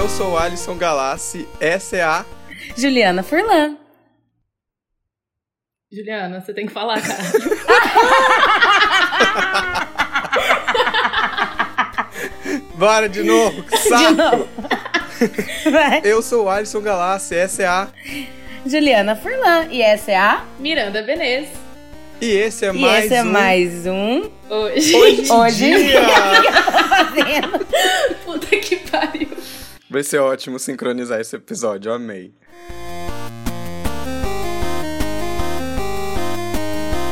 Eu sou o Alisson Galassi, essa é a Juliana Furlan. Juliana, você tem que falar, cara. Bora de novo, que saco! De novo. Eu sou o Alisson Galassi, essa é a Juliana Furlan. E essa é a. Miranda Venez. e esse é E mais esse é um mais um. Hoje. Hoje Hoje. Dia. Fazendo. Puta que pariu. Vai ser ótimo sincronizar esse episódio, amei.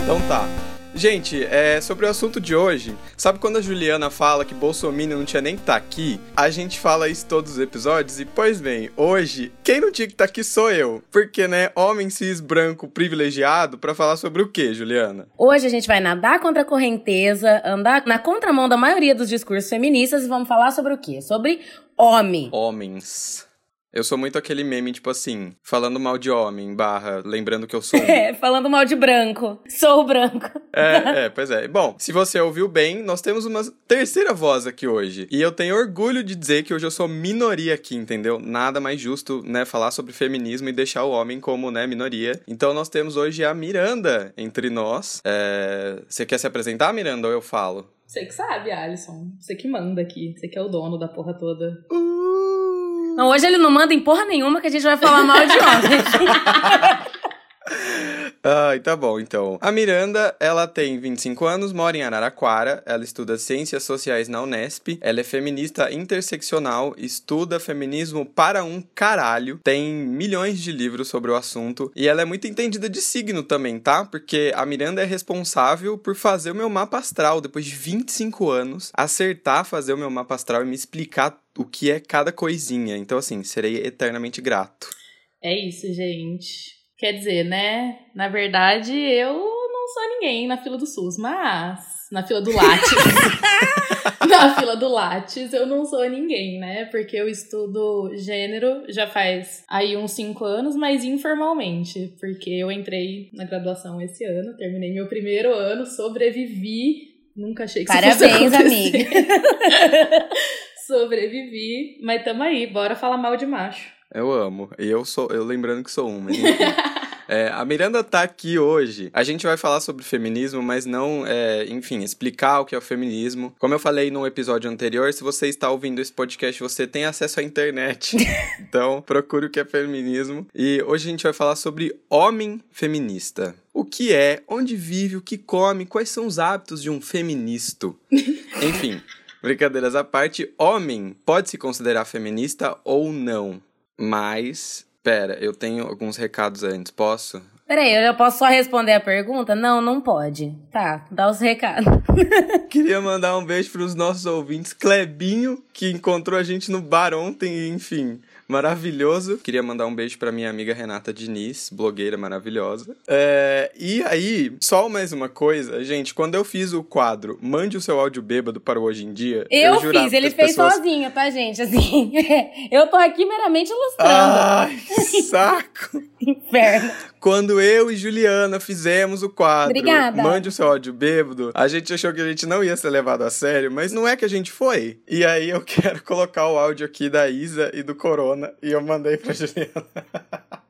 Então tá. Gente, é, sobre o assunto de hoje, sabe quando a Juliana fala que Bolsonaro não tinha nem que estar aqui? A gente fala isso todos os episódios e, pois bem, hoje, quem não tinha que estar aqui sou eu. Porque, né, homem cis branco privilegiado pra falar sobre o quê, Juliana? Hoje a gente vai nadar contra a correnteza, andar na contramão da maioria dos discursos feministas e vamos falar sobre o quê? Sobre homem. Homens. Eu sou muito aquele meme, tipo assim, falando mal de homem, barra, lembrando que eu sou. É, falando mal de branco. Sou branco. É, é, pois é. Bom, se você ouviu bem, nós temos uma terceira voz aqui hoje. E eu tenho orgulho de dizer que hoje eu sou minoria aqui, entendeu? Nada mais justo, né, falar sobre feminismo e deixar o homem como, né, minoria. Então nós temos hoje a Miranda entre nós. É... Você quer se apresentar, Miranda, ou eu falo? Você que sabe, Alisson. Você que manda aqui. Você que é o dono da porra toda. Uh! Não, hoje ele não manda em porra nenhuma que a gente vai falar mal de homem. Ai, tá bom, então. A Miranda, ela tem 25 anos, mora em Araraquara, ela estuda Ciências Sociais na Unesp, ela é feminista interseccional, estuda feminismo para um caralho, tem milhões de livros sobre o assunto, e ela é muito entendida de signo também, tá? Porque a Miranda é responsável por fazer o meu mapa astral, depois de 25 anos, acertar fazer o meu mapa astral e me explicar o que é cada coisinha. Então, assim, serei eternamente grato. É isso, gente. Quer dizer, né? Na verdade, eu não sou ninguém na fila do SUS, mas na fila do Lattes. na fila do Lattes eu não sou ninguém, né? Porque eu estudo gênero já faz aí uns cinco anos, mas informalmente. Porque eu entrei na graduação esse ano, terminei meu primeiro ano, sobrevivi. Nunca achei que isso fosse Parabéns, acontecer. amiga. Sobrevivi, mas tamo aí, bora falar mal de macho. Eu amo. E eu sou, eu lembrando que sou um, mas enfim. É, a Miranda tá aqui hoje. A gente vai falar sobre feminismo, mas não, é, enfim, explicar o que é o feminismo. Como eu falei no episódio anterior, se você está ouvindo esse podcast, você tem acesso à internet. então, procure o que é feminismo. E hoje a gente vai falar sobre homem feminista. O que é, onde vive, o que come, quais são os hábitos de um feministo. Enfim, brincadeiras à parte, homem pode se considerar feminista ou não. Mas, pera, eu tenho alguns recados antes, posso? Peraí, eu posso só responder a pergunta? Não, não pode. Tá, dá os recados. Queria mandar um beijo para os nossos ouvintes. Clebinho, que encontrou a gente no bar ontem, enfim, maravilhoso. Queria mandar um beijo para minha amiga Renata Diniz, blogueira maravilhosa. É, e aí, só mais uma coisa, gente, quando eu fiz o quadro Mande o seu áudio bêbado para o Hoje em Dia. Eu, jurava fiz, ele fez pessoas... sozinho, tá, gente? Assim, eu tô aqui meramente ilustrando. Ai, saco! Inferno. Quando eu e Juliana fizemos o quadro Obrigada. Mande o seu áudio bêbado, a gente achou que a gente não ia ser levado a sério, mas não é que a gente foi. E aí eu quero colocar o áudio aqui da Isa e do Corona, e eu mandei pra Juliana.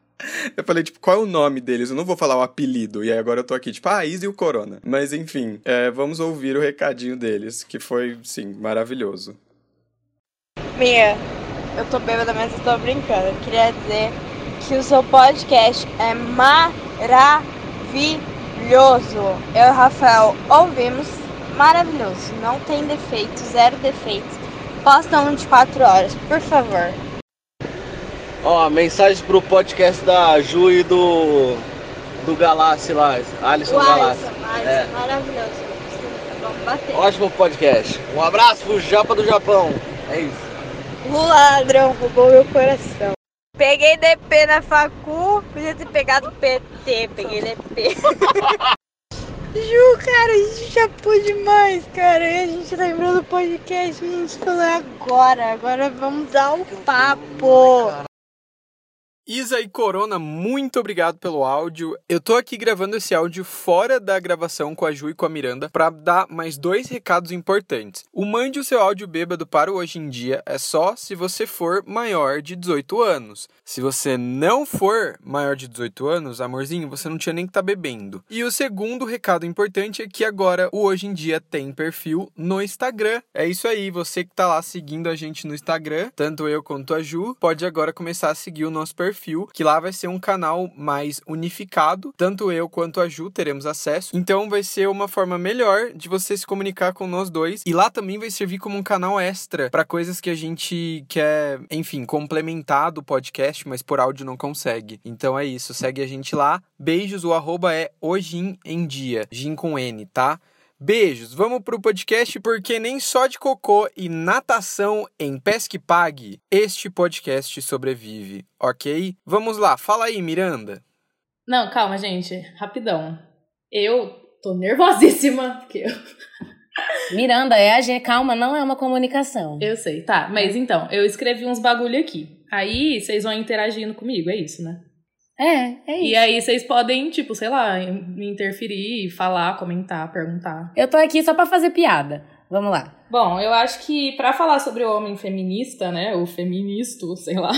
Eu falei, tipo, qual é o nome deles? Eu não vou falar o apelido. E aí agora eu tô aqui, tipo, ah, a Isa e o Corona. Mas enfim, é, vamos ouvir o recadinho deles, que foi, sim, maravilhoso. Mia, eu tô bêbada, mas eu tô brincando. Eu queria dizer que o seu podcast é maravilhoso. Eu e o Rafael ouvimos. Maravilhoso. Não tem defeitos, zero defeitos. Posta um de 4 horas, por favor. Ó, mensagem pro podcast da Ju e do. do Galassi lá, Alisson Galassi. É. maravilhoso. Vamos bater. Ótimo podcast. Um abraço pro Japa do Japão. É isso. O ladrão roubou meu coração. Peguei DP na facu, podia ter pegado PT, peguei DP. Ju, cara, a gente chapou demais, cara. E a gente lembrou do podcast, a gente falou agora, agora vamos dar o papo. Isa e Corona, muito obrigado pelo áudio. Eu tô aqui gravando esse áudio fora da gravação com a Ju e com a Miranda para dar mais dois recados importantes. O mande o seu áudio bêbado para o hoje em dia é só se você for maior de 18 anos. Se você não for maior de 18 anos, amorzinho, você não tinha nem que estar tá bebendo. E o segundo recado importante é que agora o hoje em dia tem perfil no Instagram. É isso aí, você que tá lá seguindo a gente no Instagram, tanto eu quanto a Ju, pode agora começar a seguir o nosso perfil perfil, que lá vai ser um canal mais unificado, tanto eu quanto a Ju teremos acesso. Então vai ser uma forma melhor de você se comunicar com nós dois. E lá também vai servir como um canal extra para coisas que a gente quer, enfim, complementar do podcast, mas por áudio não consegue. Então é isso, segue a gente lá. Beijos, o arroba é Ojin em Dia, com N, tá? Beijos, vamos pro podcast porque nem só de cocô e natação em pesque pague este podcast sobrevive, ok? Vamos lá, fala aí, Miranda. Não, calma, gente, rapidão. Eu tô nervosíssima, porque eu... Miranda, é a G, calma, não é uma comunicação. Eu sei, tá, mas então, eu escrevi uns bagulho aqui. Aí vocês vão interagindo comigo, é isso, né? É, é isso. E aí vocês podem, tipo, sei lá, me interferir, falar, comentar, perguntar. Eu tô aqui só pra fazer piada. Vamos lá. Bom, eu acho que para falar sobre o homem feminista, né, ou feministo, sei lá,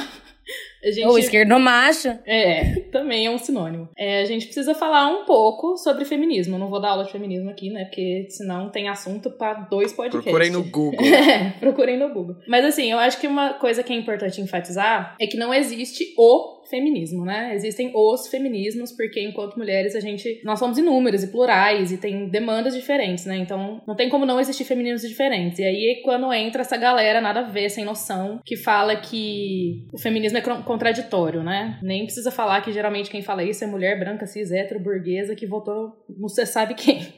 Gente, Ou esquerdo macho. É, também é um sinônimo. É, a gente precisa falar um pouco sobre feminismo. não vou dar aula de feminismo aqui, né? Porque senão tem assunto para dois podcasts. Procurem no Google. é, procurem no Google. Mas assim, eu acho que uma coisa que é importante enfatizar é que não existe o feminismo, né? Existem os feminismos, porque enquanto mulheres a gente. Nós somos inúmeros e plurais e tem demandas diferentes, né? Então não tem como não existir feminismos diferentes. E aí, quando entra essa galera nada a ver, sem noção, que fala que o feminismo é contraditório, né? Nem precisa falar que geralmente quem fala isso é mulher branca, cis, hétero, burguesa, que votou não você sabe quem.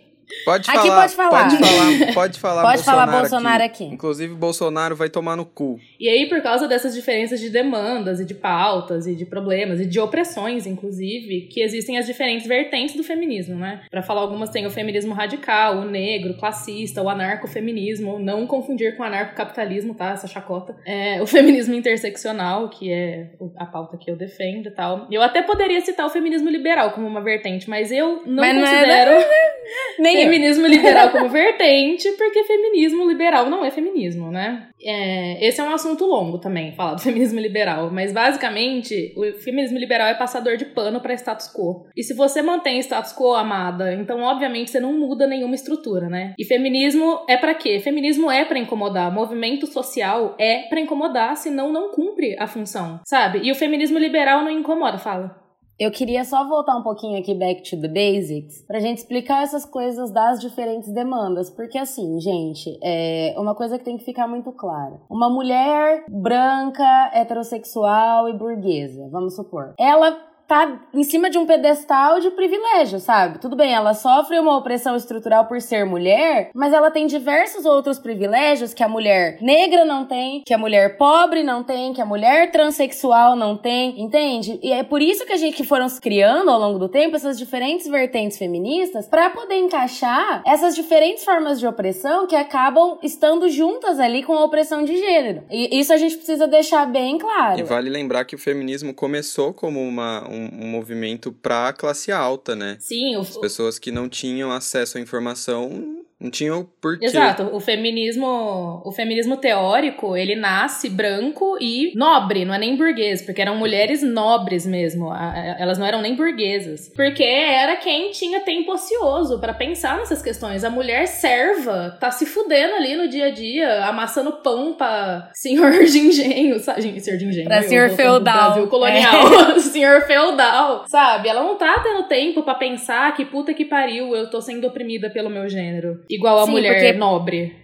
Pode aqui falar, pode falar. Pode falar, pode falar pode Bolsonaro, falar Bolsonaro aqui. aqui. Inclusive, Bolsonaro vai tomar no cu. E aí, por causa dessas diferenças de demandas e de pautas e de problemas e de opressões, inclusive, que existem as diferentes vertentes do feminismo, né? Para falar algumas, tem o feminismo radical, o negro, o classista, o anarcofeminismo, não confundir com o anarcocapitalismo, tá? Essa chacota. É, o feminismo interseccional, que é a pauta que eu defendo e tal. Eu até poderia citar o feminismo liberal como uma vertente, mas eu não mas considero... Não é... Nem feminismo liberal como vertente, porque feminismo liberal não é feminismo, né? É, esse é um assunto longo também, falar do feminismo liberal, mas basicamente o feminismo liberal é passador de pano para status quo. E se você mantém status quo, amada, então obviamente você não muda nenhuma estrutura, né? E feminismo é para quê? Feminismo é para incomodar, movimento social é para incomodar, senão não cumpre a função, sabe? E o feminismo liberal não incomoda, fala. Eu queria só voltar um pouquinho aqui back to the basics pra gente explicar essas coisas das diferentes demandas, porque assim, gente, é uma coisa que tem que ficar muito clara. Uma mulher branca, heterossexual e burguesa, vamos supor. Ela tá em cima de um pedestal de privilégio, sabe? Tudo bem, ela sofre uma opressão estrutural por ser mulher, mas ela tem diversos outros privilégios que a mulher negra não tem, que a mulher pobre não tem, que a mulher transexual não tem, entende? E é por isso que a gente que foram se criando ao longo do tempo essas diferentes vertentes feministas para poder encaixar essas diferentes formas de opressão que acabam estando juntas ali com a opressão de gênero. E isso a gente precisa deixar bem claro. E vale lembrar que o feminismo começou como uma, um um, movimento para a classe alta, né? Sim. O... As pessoas que não tinham acesso à informação não tinha o porquê. Exato. O feminismo, o feminismo teórico, ele nasce branco e nobre, não é nem burguês, porque eram mulheres nobres mesmo. Elas não eram nem burguesas. Porque era quem tinha tempo ocioso para pensar nessas questões. A mulher serva tá se fudendo ali no dia a dia, amassando pão pra senhor de engenho, sabe? Senhor de engenho. Pra senhor feudal. Brasil colonial. É. senhor feudal, sabe? Ela não tá tendo tempo para pensar que puta que pariu, eu tô sendo oprimida pelo meu gênero. Igual a Sim, mulher porque... nobre.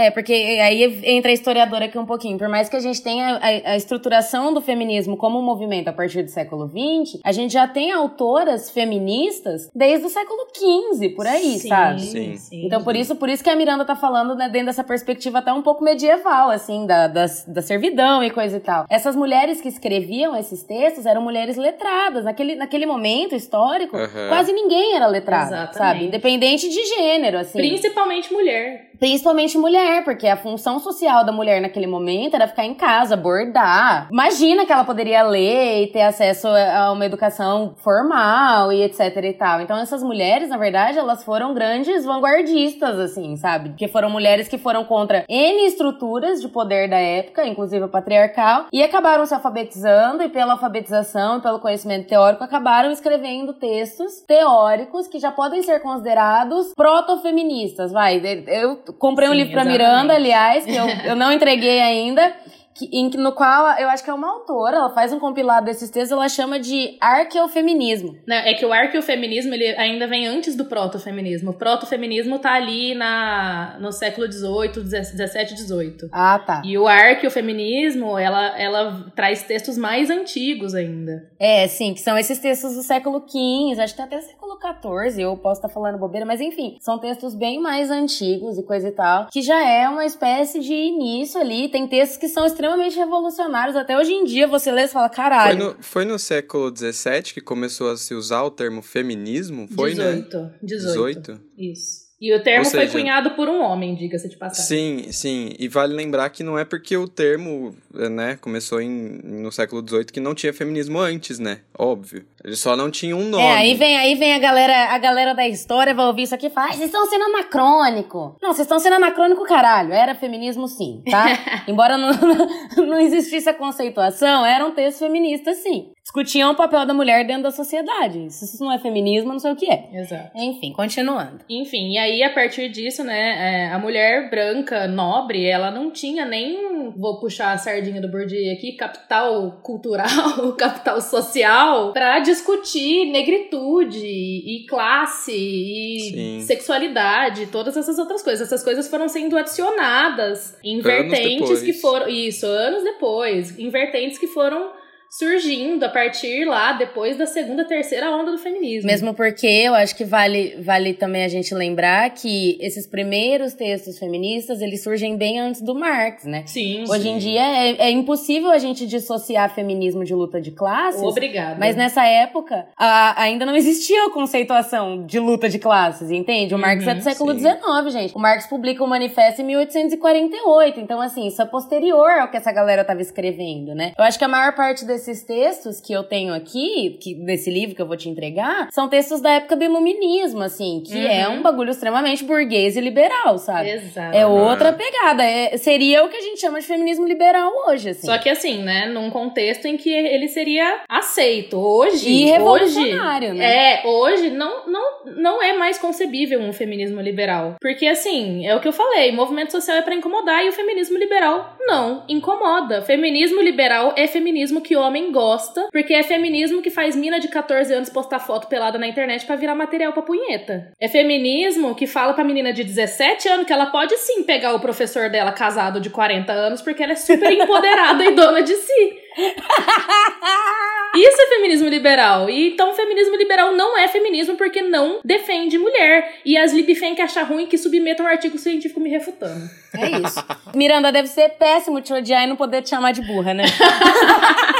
É, porque aí entra a historiadora aqui um pouquinho. Por mais que a gente tenha a, a, estruturação do feminismo como um movimento a partir do século XX, a gente já tem autoras feministas desde o século XV, por aí, sim, sabe? Sim. sim. Então, por isso, por isso que a Miranda tá falando, né, dentro dessa perspectiva até um pouco medieval, assim, da, da, da servidão e coisa e tal. Essas mulheres que escreviam esses textos eram mulheres letradas. Naquele, naquele momento histórico, uhum. quase ninguém era letrado, Exatamente. sabe? Independente de gênero, assim. Principalmente mulher. Principalmente mulher, porque a função social da mulher naquele momento era ficar em casa, bordar. Imagina que ela poderia ler e ter acesso a uma educação formal e etc e tal. Então essas mulheres, na verdade, elas foram grandes vanguardistas, assim, sabe? Que foram mulheres que foram contra N estruturas de poder da época, inclusive a patriarcal, e acabaram se alfabetizando e pela alfabetização e pelo conhecimento teórico acabaram escrevendo textos teóricos que já podem ser considerados proto-feministas, vai. Eu comprei um Sim, livro pra exatamente. Aliás, que eu, eu não entreguei ainda, que, em, no qual eu acho que é uma autora, ela faz um compilado desses textos, ela chama de arqueofeminismo. Né, É que o arqueofeminismo ele ainda vem antes do protofeminismo. O protofeminismo tá ali na, no século XVIII, XVII, XVIII. Ah, tá. E o arqueofeminismo, ela, ela traz textos mais antigos ainda. É, sim, que são esses textos do século XV, acho que até século XIV, eu posso estar falando bobeira, mas enfim, são textos bem mais antigos e coisa e tal, que já é uma espécie de início ali, tem textos que são extremamente revolucionários, até hoje em dia você lê e fala, Foi caralho, no, foi no século XVII que começou a se usar o termo feminismo? Foi, né? 18. 18. 18? Isso. E o termo Ou foi seja- cunhado por um homem, diga-se de passagem. Sim, sim. E vale lembrar que não é porque o termo, né, começou em, no século XVIII que não tinha feminismo antes, né? Óbvio. Ele só não tinha um nome. É, aí vem, aí vem a galera, a galera da história vai ouvir isso aqui e fala, "Ai, vocês estão sendo anacrônico. Não, vocês estão sendo anacrônico, caralho. Era feminismo sim, tá? Embora não, não existisse a conceituação, eram textos feministas sim. Discutiam o papel da mulher dentro da sociedade. Se isso não é feminismo, eu não sei o que é. Exato. Enfim, continuando. Enfim, e aí a partir disso, né, é, a mulher branca, nobre, ela não tinha nem, vou puxar a sardinha do Bourdieu aqui, capital cultural, capital social, pra discutir negritude e classe e Sim. sexualidade, todas essas outras coisas. Essas coisas foram sendo adicionadas em Anos vertentes depois. que foram, isso, anos depois, em vertentes que foram surgindo a partir lá, depois da segunda, terceira onda do feminismo. Mesmo porque eu acho que vale, vale também a gente lembrar que esses primeiros textos feministas, eles surgem bem antes do Marx, né? Sim. Hoje em dia é, é impossível a gente dissociar feminismo de luta de classes. Obrigada. Mas nessa época, a- ainda não existia a conceituação de luta de classes, entende? O Marx é do Uhum, século sim. XIX, gente. O Marx publica o manifesto em 1848. Então, assim, isso é posterior ao que essa galera tava escrevendo, né? Eu acho que a maior parte desses textos que eu tenho aqui, que, desse livro que eu vou te entregar, são textos da época do iluminismo, assim, que Uhum. é um bagulho extremamente burguês e liberal, sabe? Exato. É outra pegada. É- seria o que a gente chama de feminismo liberal hoje, assim. Só que assim, né, num contexto em que ele seria aceito. Hoje, E hoje, revolucionário, né? é, hoje não, não, não é mais concebível um feminismo liberal. Porque assim, é o que eu falei, movimento social é pra incomodar e o feminismo liberal não incomoda. Feminismo liberal é feminismo que homem gosta, porque é feminismo que faz mina de 14 anos postar foto pelada na internet pra virar material pra punheta. É feminismo que fala pra menina de 17 anos que ela pode sim pegar o professor dela casado de 40 anos porque ela é super empoderada e dona de si. Isso é feminismo liberal. E então, feminismo liberal não é feminismo porque não defende mulher. E as libifem que acham ruim que submetam um artigo científico me refutando. É isso. Miranda, deve ser péssimo te odiar e não poder te chamar de burra, né?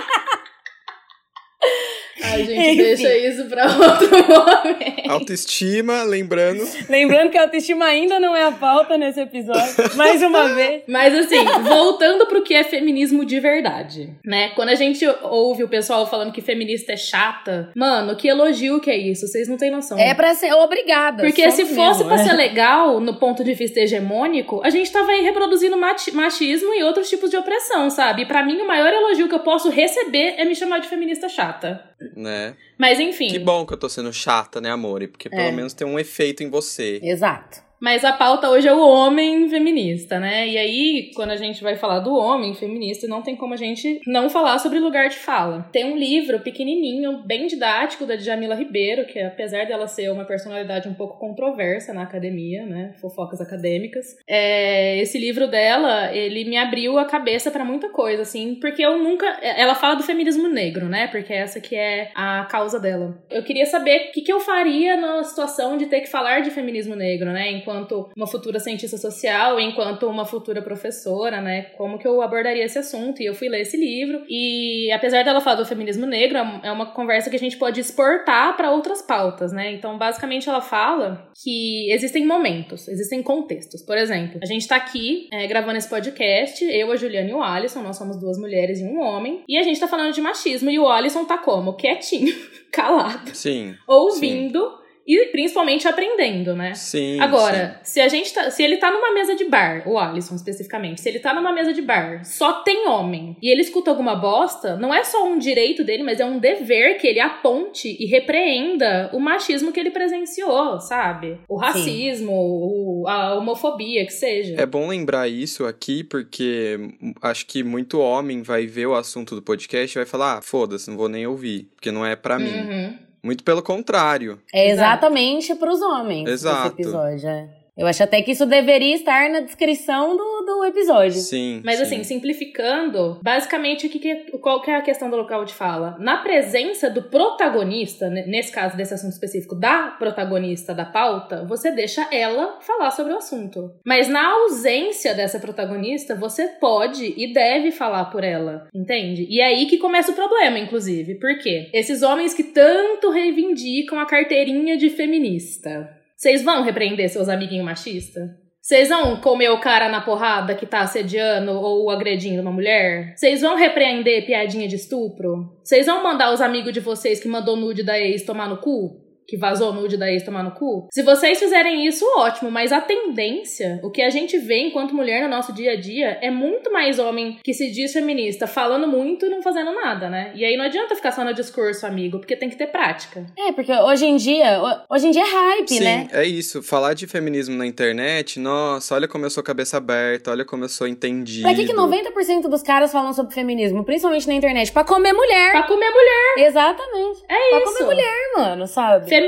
Ai, gente, Enfim. deixa isso pra outro momento. Autoestima, lembrando. Lembrando que a autoestima ainda não é a pauta nesse episódio. Mais uma vez. Mas assim, voltando pro que é feminismo de verdade, né? Quando a gente ouve o pessoal falando que feminista é chata, mano, que elogio que é isso? Vocês não têm noção. É pra ser obrigada. Porque se fosse mesmo, pra né? ser legal, no ponto de vista hegemônico, a gente tava aí reproduzindo machi- machismo e outros tipos de opressão, sabe? E pra mim, o maior elogio que eu posso receber é me chamar de feminista chata. Né? Mas enfim. Que bom que eu tô sendo chata, né, amor? Porque pelo É. menos tem um efeito em você. Exato. Mas a pauta hoje é o homem feminista, né? E aí, quando a gente vai falar do homem feminista, não tem como a gente não falar sobre lugar de fala. Tem um livro pequenininho, bem didático, da Djamila Ribeiro, que apesar dela ser uma personalidade um pouco controversa na academia, né? Fofocas acadêmicas. É, esse livro dela, ele me abriu a cabeça pra muita coisa, assim, porque eu nunca. Ela fala do feminismo negro, né? Porque essa que é a causa dela. Eu queria saber o que, que eu faria na situação de ter que falar de feminismo negro, né? Enquanto enquanto uma futura cientista social, enquanto uma futura professora, né? Como que eu abordaria esse assunto? E eu fui ler esse livro. E apesar dela falar do feminismo negro, é uma conversa que a gente pode exportar para outras pautas, né? Então, basicamente, ela fala que existem momentos, existem contextos. Por exemplo, a gente tá aqui é, gravando esse podcast, eu, a Juliana e o Alisson, nós somos duas mulheres e um homem, e a gente tá falando de machismo, e o Alisson tá como? Quietinho, calado. Sim. Ouvindo. Sim e principalmente aprendendo, né? Sim. Agora, sim. se a gente tá, se ele tá numa mesa de bar, o Alisson especificamente, se ele tá numa mesa de bar, só tem homem, e ele escuta alguma bosta, não é só um direito dele, mas é um dever que ele aponte e repreenda o machismo que ele presenciou, sabe? O racismo, o, a homofobia, que seja. É bom lembrar isso aqui porque acho que muito homem vai ver o assunto do podcast e vai falar: "Ah, foda-se, não vou nem ouvir, porque não é para mim". Muito pelo contrário. É exatamente para os homens Exato. esse episódio. É. Eu acho até que isso deveria estar na descrição do, do episódio. Sim. Mas sim. assim, simplificando, basicamente o que, que qual que é a questão do local de fala? Na presença do protagonista, nesse caso desse assunto específico, da protagonista da pauta, você deixa ela falar sobre o assunto. Mas na ausência dessa protagonista, você pode e deve falar por ela, entende? E é aí que começa o problema, inclusive. Por quê? Esses homens que tanto reivindicam a carteirinha de feminista. Vocês vão repreender seus amiguinhos machistas? Vocês vão comer o cara na porrada que tá assediando ou agredindo uma mulher? Vocês vão repreender piadinha de estupro? Vocês vão mandar os amigos de vocês que mandou nude da ex tomar no cu? Que vazou nude da ex tomar no cu. Se vocês fizerem isso, ótimo, mas a tendência, o que a gente vê enquanto mulher no nosso dia a dia, é muito mais homem que se diz feminista falando muito e não fazendo nada, né? E aí não adianta ficar só no discurso, amigo, porque tem que ter prática. É, porque hoje em dia, hoje em dia é hype, Sim, né? é isso. Falar de feminismo na internet, nossa, olha como eu sou cabeça aberta, olha como eu sou entendido. Pra que, que 90% dos caras falam sobre feminismo, principalmente na internet? Pra comer mulher. Pra comer mulher. Exatamente. É pra isso. comer mulher, mano, sabe? Feminismo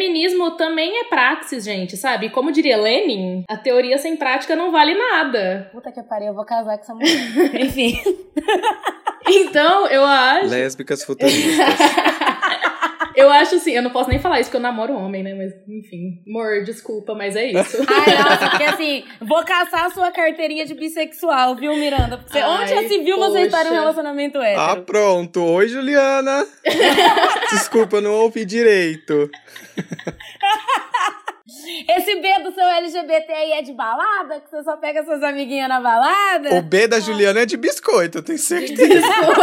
também é praxis, gente, sabe? Como diria Lenin, a teoria sem prática não vale nada. Puta que pariu, eu vou casar com essa mulher. Enfim. Então, eu acho. Lésbicas futuristas. Eu acho assim, eu não posso nem falar isso porque eu namoro homem, né? Mas, enfim. Amor, desculpa, mas é isso. Ai, nossa, porque assim, vou caçar a sua carteirinha de bissexual, viu, Miranda? Porque Ai, onde já se viu você estar em um relacionamento hétero? ah, pronto. Oi, Juliana. Desculpa, eu não ouvi direito. Esse B do seu LGBTI é de balada? Que você só pega suas amiguinhas na balada? O B da Juliana é de biscoito, eu tenho certeza. Biscoito.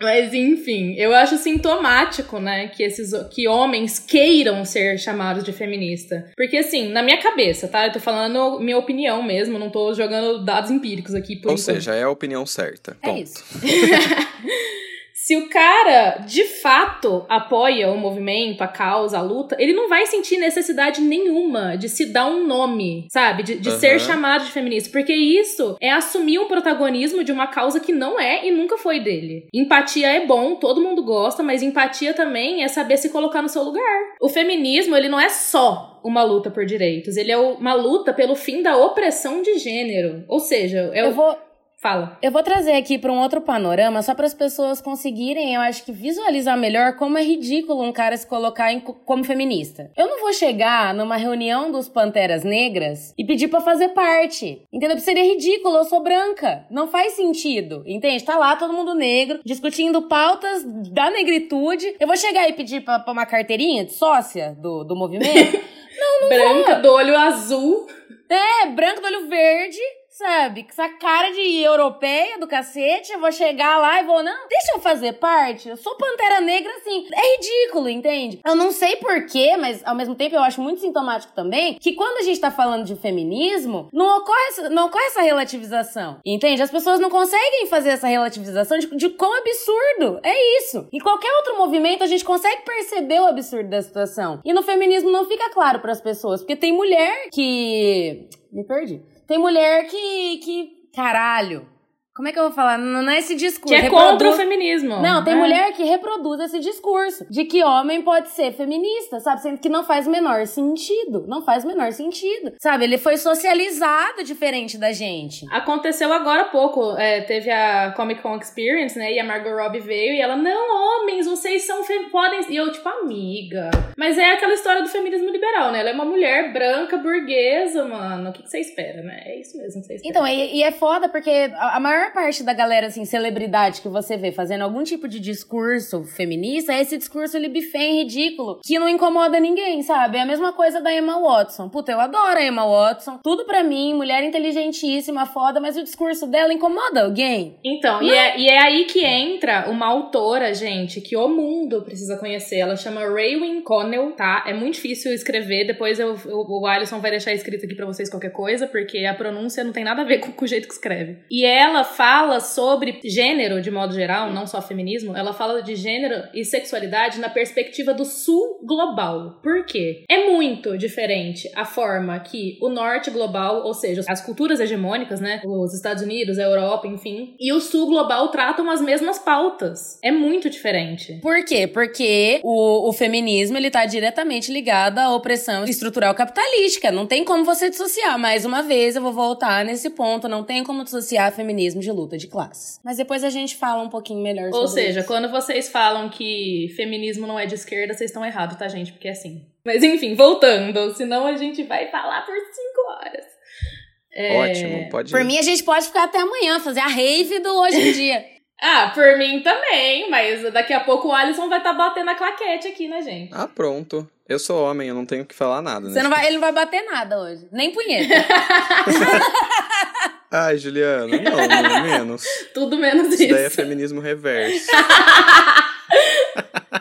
Mas enfim, eu acho sintomático, né, que esses que homens queiram ser chamados de feminista. Porque assim, na minha cabeça, tá? Eu tô falando minha opinião mesmo, não tô jogando dados empíricos aqui por Ou enquanto. seja, é a opinião certa. É Ponto. isso. Se o cara de fato apoia o movimento, a causa, a luta, ele não vai sentir necessidade nenhuma de se dar um nome, sabe? De, de Aham. ser chamado de feminista. Porque isso é assumir um protagonismo de uma causa que não é e nunca foi dele. Empatia é bom, todo mundo gosta, mas empatia também é saber se colocar no seu lugar. O feminismo, ele não é só uma luta por direitos, ele é uma luta pelo fim da opressão de gênero. Ou seja, é Eu vou, Fala. eu vou trazer aqui para um outro panorama, só para as pessoas conseguirem, eu acho que visualizar melhor como é ridículo um cara se colocar em co- como feminista. Eu não vou chegar numa reunião dos Panteras Negras e pedir para fazer parte. Entendeu? Porque seria ridículo, eu sou branca. Não faz sentido. Entende? Tá lá todo mundo negro, discutindo pautas da negritude. Eu vou chegar e pedir pra, pra uma carteirinha de sócia do, do movimento? Branca, do olho azul. É, branco do olho verde, sabe? Com essa cara de europeia do cacete, eu vou chegar lá e vou, não, deixa eu fazer parte. Eu sou pantera negra, assim. É ridículo, entende? Eu não sei porquê, mas ao mesmo tempo eu acho muito sintomático também que quando a gente tá falando de feminismo, não ocorre, não ocorre essa relativização, entende? As pessoas não conseguem fazer essa relativização de, de quão absurdo é isso. Em qualquer outro movimento a gente consegue perceber o absurdo da situação. E no feminismo não fica claro pras pessoas, porque tem mulher que me perdi. Tem mulher que. que. Caralho. Como é que eu vou falar? Não, não é esse discurso. Que é reproduz- contra o feminismo. Não, tem É. mulher que reproduz esse discurso de que homem pode ser feminista, sabe? Sendo que não faz o menor sentido. Não faz o menor sentido. Sabe? Ele foi socializado diferente da gente. Aconteceu agora há pouco. é, teve a Comic Con Experience, né? E a Margot Robbie veio e ela, não, homens, vocês são fe- podem. E eu, tipo, amiga. Mas é aquela história do feminismo liberal, né? Ela é uma mulher branca, burguesa, mano. O que, que você espera, né? É isso mesmo que você espera. Então, e, e é foda porque a, a maior parte da galera, assim, celebridade que você vê fazendo algum tipo de discurso feminista é esse discurso libifém, ridículo, que não incomoda ninguém, sabe? É a mesma coisa da Emma Watson. Puta, eu adoro a Emma Watson. Tudo pra mim, mulher inteligentíssima, foda, mas o discurso dela incomoda alguém. Então, e é, e é aí que entra uma autora, gente, que o mundo precisa conhecer. Ela chama Raywin Connell, tá? É muito difícil escrever. Depois eu, eu- o Alisson vai deixar escrito aqui pra vocês qualquer coisa, porque a pronúncia não tem nada a ver com, com o jeito que escreve. E ela fala sobre gênero, de modo geral, não só feminismo. Ela fala de gênero e sexualidade na perspectiva do sul global. Por quê? É muito diferente a forma que o norte global, ou seja, as culturas hegemônicas, né? Os Estados Unidos, a Europa, enfim, e o sul global tratam as mesmas pautas. É muito diferente. Por quê? Porque o, o feminismo, ele tá diretamente ligado à opressão estrutural capitalística. Não tem como você dissociar. Mais uma vez, eu vou voltar nesse ponto. Não tem como dissociar feminismo de luta de classes. Mas depois a gente fala um pouquinho melhor sobre Ou seja, isso. quando vocês falam que feminismo não é de esquerda, vocês estão errados, tá, gente? Porque é assim. Mas enfim, voltando, senão a gente vai falar por cinco horas. É, Ótimo, pode Por ir. mim, a gente pode ficar até amanhã, fazer a rave do hoje em dia. Ah, por mim também, mas daqui a pouco o Alisson vai estar batendo a claquete aqui, né, gente? Ah, pronto. Eu sou homem, eu não tenho que falar nada. Você nesse não vai, ele não vai bater nada hoje. Nem punheta. Ai, Juliana, não, não menos. Tudo menos Isso daí é isso. feminismo reverso.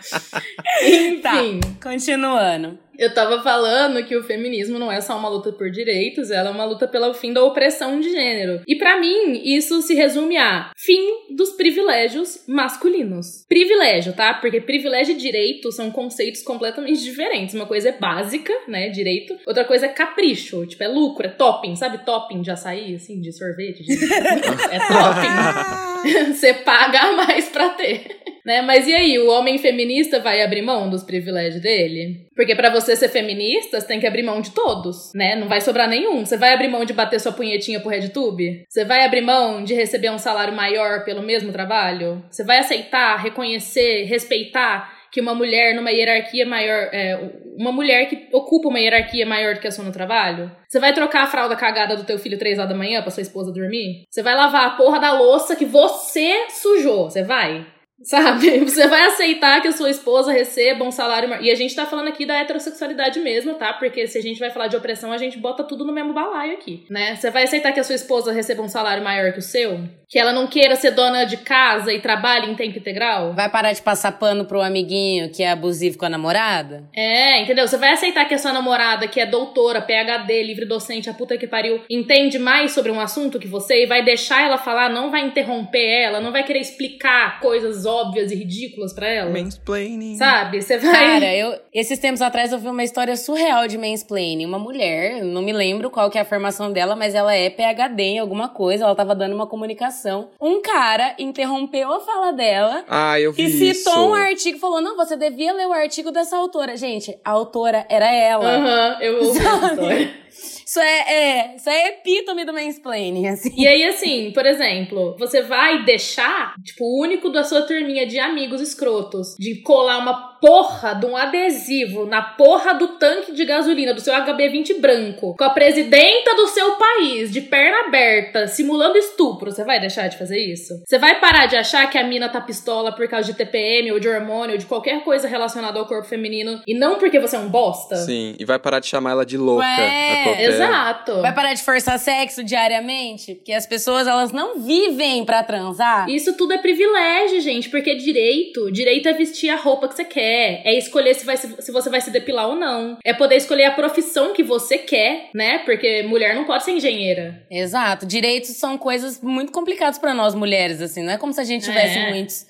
Enfim, Continuando. Eu tava falando que o feminismo não é só uma luta por direitos, ela é uma luta pelo fim da opressão de gênero. E pra mim, isso se resume a fim dos privilégios masculinos. Privilégio, tá? Porque privilégio e direito são conceitos completamente diferentes. Uma coisa é básica, né, direito. Outra coisa é capricho, tipo, é lucro, é topping, sabe topping de açaí, assim, de sorvete? de- é topping. Você paga mais pra ter. Né? Mas e aí, o homem feminista vai abrir mão dos privilégios dele? Porque pra você ser feminista, você tem que abrir mão de todos, né? Não vai sobrar nenhum. Você vai abrir mão de bater sua punhetinha pro RedTube? Você vai abrir mão de receber um salário maior pelo mesmo trabalho? Você vai aceitar, reconhecer, respeitar que uma mulher numa hierarquia maior, é, uma mulher que ocupa uma hierarquia maior do que a sua no trabalho? Você vai trocar a fralda cagada do teu filho três horas da manhã pra sua esposa dormir? Você vai lavar a porra da louça que você sujou? Você vai? Sabe? Você vai aceitar que a sua esposa receba um salário. E a gente tá falando aqui da heterossexualidade mesmo, tá? Porque se a gente vai falar de opressão, a gente bota tudo no mesmo balaio aqui, né? Você vai aceitar que a sua esposa receba um salário maior que o seu? Que ela não queira ser dona de casa e trabalhe em tempo integral? Vai parar de passar pano pro amiguinho que é abusivo com a namorada? É, entendeu? Você vai aceitar que a sua namorada, que é doutora, PhD, livre docente, a puta que pariu, entende mais sobre um assunto que você e vai deixar ela falar, não vai interromper ela, não vai querer explicar coisas óbvias e ridículas pra ela? Mansplaining. Sabe? Você vai. Cara, eu, esses tempos atrás eu vi uma história surreal de mansplaining. Uma mulher, não me lembro qual que é a formação dela, mas ela é PhD em alguma coisa, ela tava dando uma comunicação. Um cara interrompeu a fala dela Ah, eu vi e isso. citou um artigo, falou, não, você devia ler o artigo dessa autora. Gente, a autora era ela. Aham, eu ouvi Sabe? Isso é, é, isso é epítome do mansplaining, assim. E aí, assim, por exemplo, você vai deixar, tipo, o único da sua turminha de amigos escrotos de colar uma porra de um adesivo na porra do tanque de gasolina do seu HB20 branco com a presidenta do seu país de perna aberta simulando estupro, você vai deixar de fazer isso? Você vai parar de achar que a mina tá pistola por causa de TPM ou de hormônio ou de qualquer coisa relacionada ao corpo feminino e não porque você é um bosta? Sim, e vai parar de chamar ela de louca. Ué, qualquer... Exato. Vai parar de forçar sexo diariamente? Porque as pessoas, elas não vivem pra transar. Isso tudo é privilégio, gente, porque é direito. Direito é vestir a roupa que você quer, é escolher se, vai, se, você vai se depilar ou não, é poder escolher a profissão que você quer, né? Porque mulher não pode ser engenheira. Exato. Direitos são coisas muito complicadas pra nós mulheres, assim. Não é como se a gente tivesse É. muitos.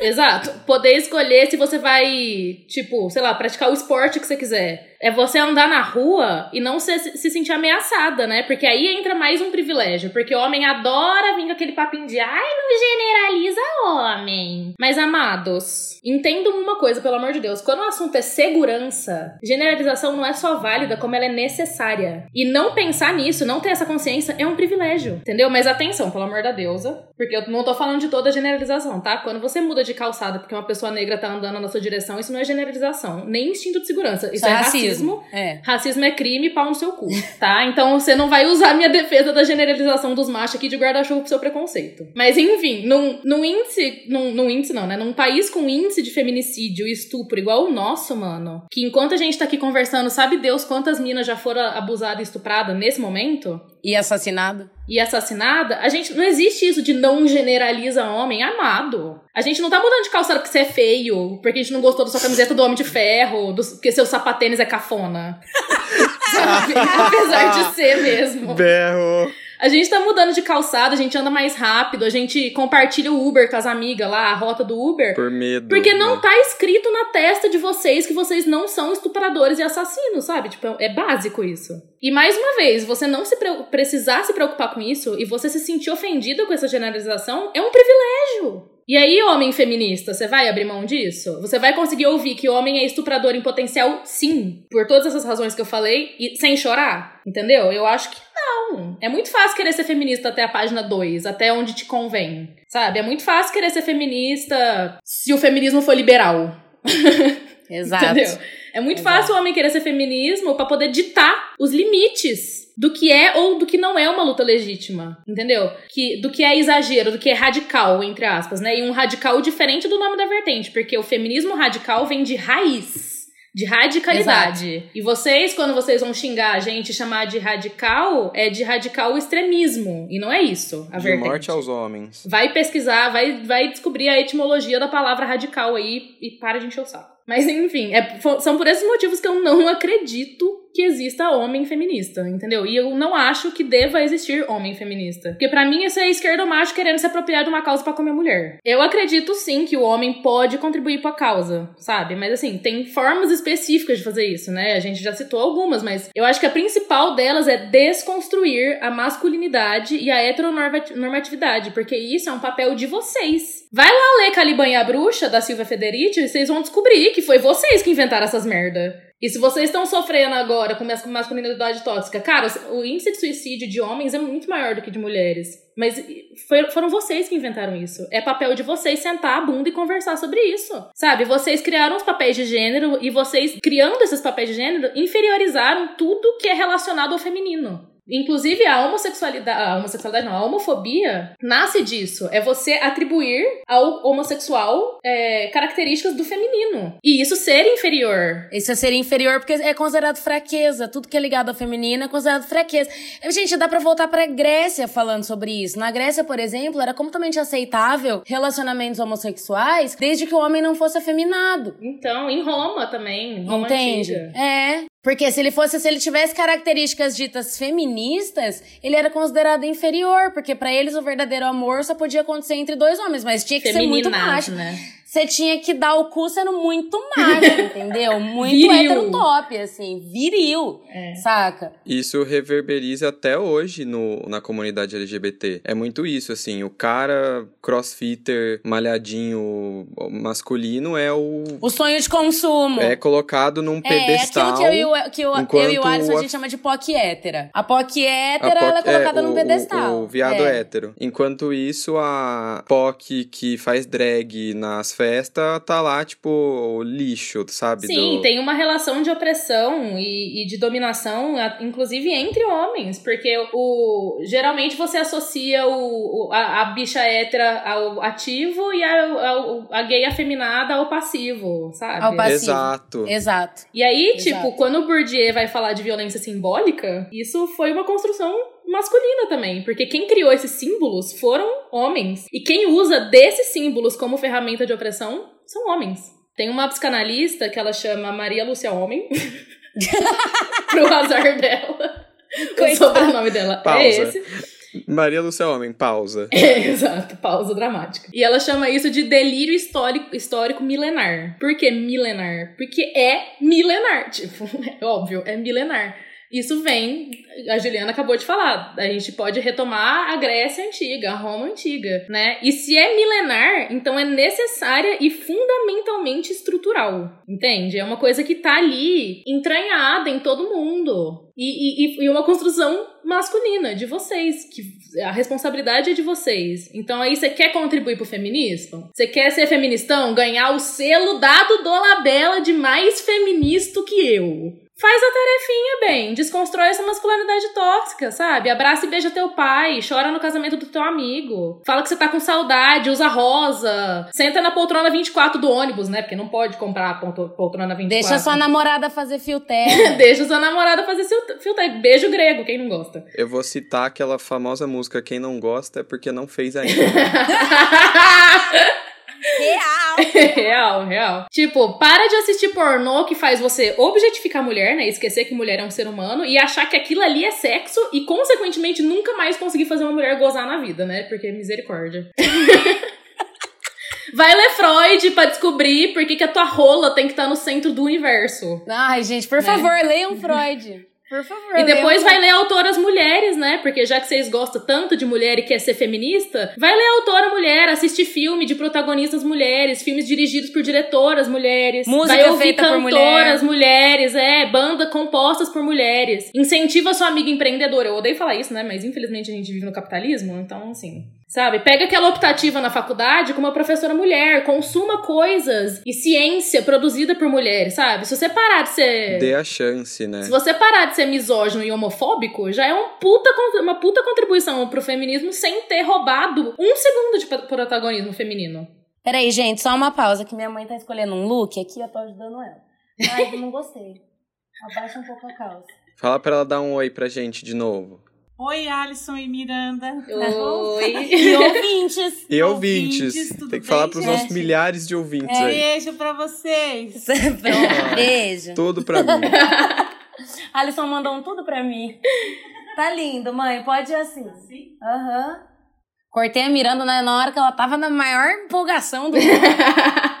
Exato. Poder escolher se você vai, tipo, sei lá, praticar o esporte que você quiser. É você andar na rua e não se, se sentir ameaçada, né? Porque aí entra mais um privilégio. Porque o homem adora vir com aquele papinho de ai, não generaliza homem. Mas, amados, entendam uma coisa, pelo amor de Deus. Quando o assunto é segurança, generalização não é só válida, como ela é necessária. E não pensar nisso, não ter essa consciência, é um privilégio. Entendeu? Mas atenção, pelo amor da deusa. Porque eu não tô falando de toda generalização, tá? Quando você muda de calçada porque uma pessoa negra tá andando na sua direção, isso não é generalização, nem instinto de segurança. Isso, Isso é, é racismo. racismo. É. Racismo é crime, pau no seu cu, tá? Então você não vai usar minha defesa da generalização dos machos aqui de guarda-chuva pro seu preconceito. Mas enfim, num, num índice, num, num índice não, né? Num país com índice de feminicídio e estupro igual o nosso, mano, que enquanto a gente tá aqui conversando, sabe Deus quantas minas já foram abusadas e estupradas nesse momento? E assassinado? E assassinada, a gente não existe isso de não generaliza homem amado. A gente não tá mudando de calçado porque você é feio, porque a gente não gostou da sua camiseta do Homem de Ferro, do, porque seu sapatênis é cafona. Sabe? Apesar de ser mesmo. Berro. A gente tá mudando de calçada, a gente anda mais rápido, a gente compartilha o Uber com as amigas lá, a rota do Uber. Por medo. Porque não né? tá escrito na testa de vocês que vocês não são estupradores e assassinos, sabe? Tipo, é básico isso. E mais uma vez, você não se pre- precisar se preocupar com isso e você se sentir ofendida com essa generalização é um privilégio. E aí, homem feminista, você vai abrir mão disso? Você vai conseguir ouvir que homem é estuprador em potencial? Sim. Por todas essas razões que eu falei, e sem chorar? Entendeu? Eu acho que não. É muito fácil querer ser feminista até a página 2, até onde te convém. Sabe? É muito fácil querer ser feminista se o feminismo for liberal. Exato. Entendeu? É muito Exato. fácil o homem querer ser feminismo pra poder ditar os limites do que é ou do que não é uma luta legítima, entendeu? Que, do que é exagero, do que é radical, entre aspas, né? E um radical diferente do nome da vertente, porque o feminismo radical vem de raiz. De radicalidade. E vocês, quando vocês vão xingar a gente e chamar de radical, é de radical extremismo. E não é isso, a De vertente. morte aos homens. Vai pesquisar, vai, vai descobrir a etimologia da palavra radical aí e para de encher o saco. Mas enfim, é- são por esses motivos que eu não acredito que exista homem feminista, entendeu? E eu não acho que deva existir homem feminista. Porque pra mim isso é esquerdo macho querendo se apropriar de uma causa pra comer mulher. Eu acredito sim que o homem pode contribuir pra causa, sabe? Mas assim, tem formas específicas de fazer isso, né? A gente já citou algumas, mas eu acho que a principal delas é desconstruir a masculinidade e a heteronormatividade, porque isso é um papel de vocês. Vai lá ler Caliban e a Bruxa, da Silvia Federici, e vocês vão descobrir que foi vocês que inventaram essas merda. E se vocês estão sofrendo agora com mas- masculinidade tóxica, cara, o índice de suicídio de homens é muito maior do que de mulheres. Mas foram vocês que inventaram isso. É papel de vocês sentar a bunda e conversar sobre isso. Sabe? Vocês criaram os papéis de gênero e vocês, criando esses papéis de gênero, inferiorizaram tudo que é relacionado ao feminino. Inclusive, a homossexualidade, a homossexualidade não, a homofobia nasce disso. É você atribuir ao homossexual é, características do feminino. E isso ser inferior. Isso é ser inferior porque é considerado fraqueza. Tudo que é ligado ao feminino é considerado fraqueza. Gente, dá pra voltar pra Grécia falando sobre isso. Na Grécia, por exemplo, era completamente aceitável relacionamentos homossexuais desde que o homem não fosse afeminado. Então, em Roma também. Roma Entende? antiga. É. Porque se ele fosse, se ele tivesse características ditas feministas, ele era considerado inferior, porque pra eles o verdadeiro amor só podia acontecer entre dois homens, mas tinha que ser muito macho. né? Você tinha que dar o cu sendo muito macho, entendeu? Muito Viril. hétero top, assim, viril, É. saca? Isso reverberiza até hoje no, na comunidade LGBT. É muito isso, assim, o cara crossfitter malhadinho masculino é o. O sonho de consumo. É colocado num É, pedestal. aquilo que eu e o, que eu, eu e o Alisson a a- gente chama de POC hétera. A POC a hétera, ela é POC colocada o- num o- pedestal. O, viado É. hétero. Enquanto isso, a POC que faz drag nas festas tá lá, tipo, lixo, sabe? Sim, Do- tem uma relação de opressão e, e de dominação, a- inclusive entre homens, porque o geralmente você associa o, a, a bicha hétera ao ativo e a, ao- a gay afeminada ao passivo, sabe? Ao passivo. Exato. Exato. E aí, Exato. tipo, quando o Bourdieu vai falar de violência simbólica, isso foi uma construção masculina também, porque quem criou esses símbolos foram homens. E quem usa desses símbolos como ferramenta de opressão são homens. Tem uma psicanalista que ela chama Maria Lúcia Homem, pro azar dela. O Coitada. sobrenome dela Pausa. é esse. Maria Céu Homem, pausa. Exato, pausa dramática. E ela chama isso de delírio histórico, histórico milenar. Por que milenar? Porque é milenar. Tipo, é óbvio, é milenar. Isso vem, a Juliana acabou de falar, a gente pode retomar a Grécia antiga, a Roma antiga, né? E se é milenar, então é necessária e fundamentalmente estrutural, entende? É uma coisa que tá ali entranhada em todo mundo. E, e, e uma construção masculina de vocês, que a responsabilidade é de vocês. Então aí você quer contribuir pro feminismo? Você quer ser feministão? Ganhar o selo dado do Labela de mais feminista que eu. Faz a tarefinha, bem. Desconstrói essa masculinidade tóxica, sabe? Abraça e beija teu pai. Chora no casamento do teu amigo. Fala que você tá com saudade, usa rosa. Senta na poltrona 24 do ônibus, né? Porque não pode comprar a poltrona 24. Deixa sua namorada fazer fio. Deixa sua namorada fazer fio. Beijo grego, quem não gosta. Eu vou citar aquela famosa música Quem Não Gosta é porque não fez ainda. Real! real, real. Tipo, para de assistir pornô que faz você objetificar a mulher, né? Esquecer que mulher é um ser humano e achar que aquilo ali é sexo e, consequentemente, nunca mais conseguir fazer uma mulher gozar na vida, né? Porque misericórdia. Vai ler Freud pra descobrir por que, que a tua rola tem que estar tá no centro do universo. Ai, gente, por né? favor, leiam Freud. Por favor. E depois vai ler autoras mulheres, né? Porque já que vocês gostam tanto de mulher e quer ser feminista, vai ler autora mulher, assistir filme de protagonistas mulheres, filmes dirigidos por diretoras mulheres. Música vai ouvir feita cantoras por mulher. mulheres, é, banda compostas por mulheres. Incentiva sua amiga empreendedora. Eu odeio falar isso, né? Mas infelizmente a gente vive no capitalismo, então assim. Sabe? Pega aquela optativa na faculdade com uma professora mulher, consuma coisas e ciência produzida por mulheres, sabe? Se você parar de ser. Dê a chance, né? Se você parar de ser misógino e homofóbico, já é um puta, uma puta contribuição pro feminismo sem ter roubado um segundo de protagonismo feminino. Peraí, gente, só uma pausa que minha mãe tá escolhendo um look aqui, eu tô ajudando ela. Ai, eu não gostei. Abaixa um pouco a calça. Fala pra ela dar um oi pra gente de novo. Oi, Alisson e Miranda. Oi. e ouvintes. E ouvintes. Tem que falar para os nossos milhares de ouvintes é, aí. Beijo para vocês. Pronto, beijo. Tudo para mim. Alisson mandou um tudo para mim. Tá lindo, mãe. Pode ir assim. Sim. Aham. Uhum. Cortei a Miranda na hora que ela tava na maior empolgação do mundo.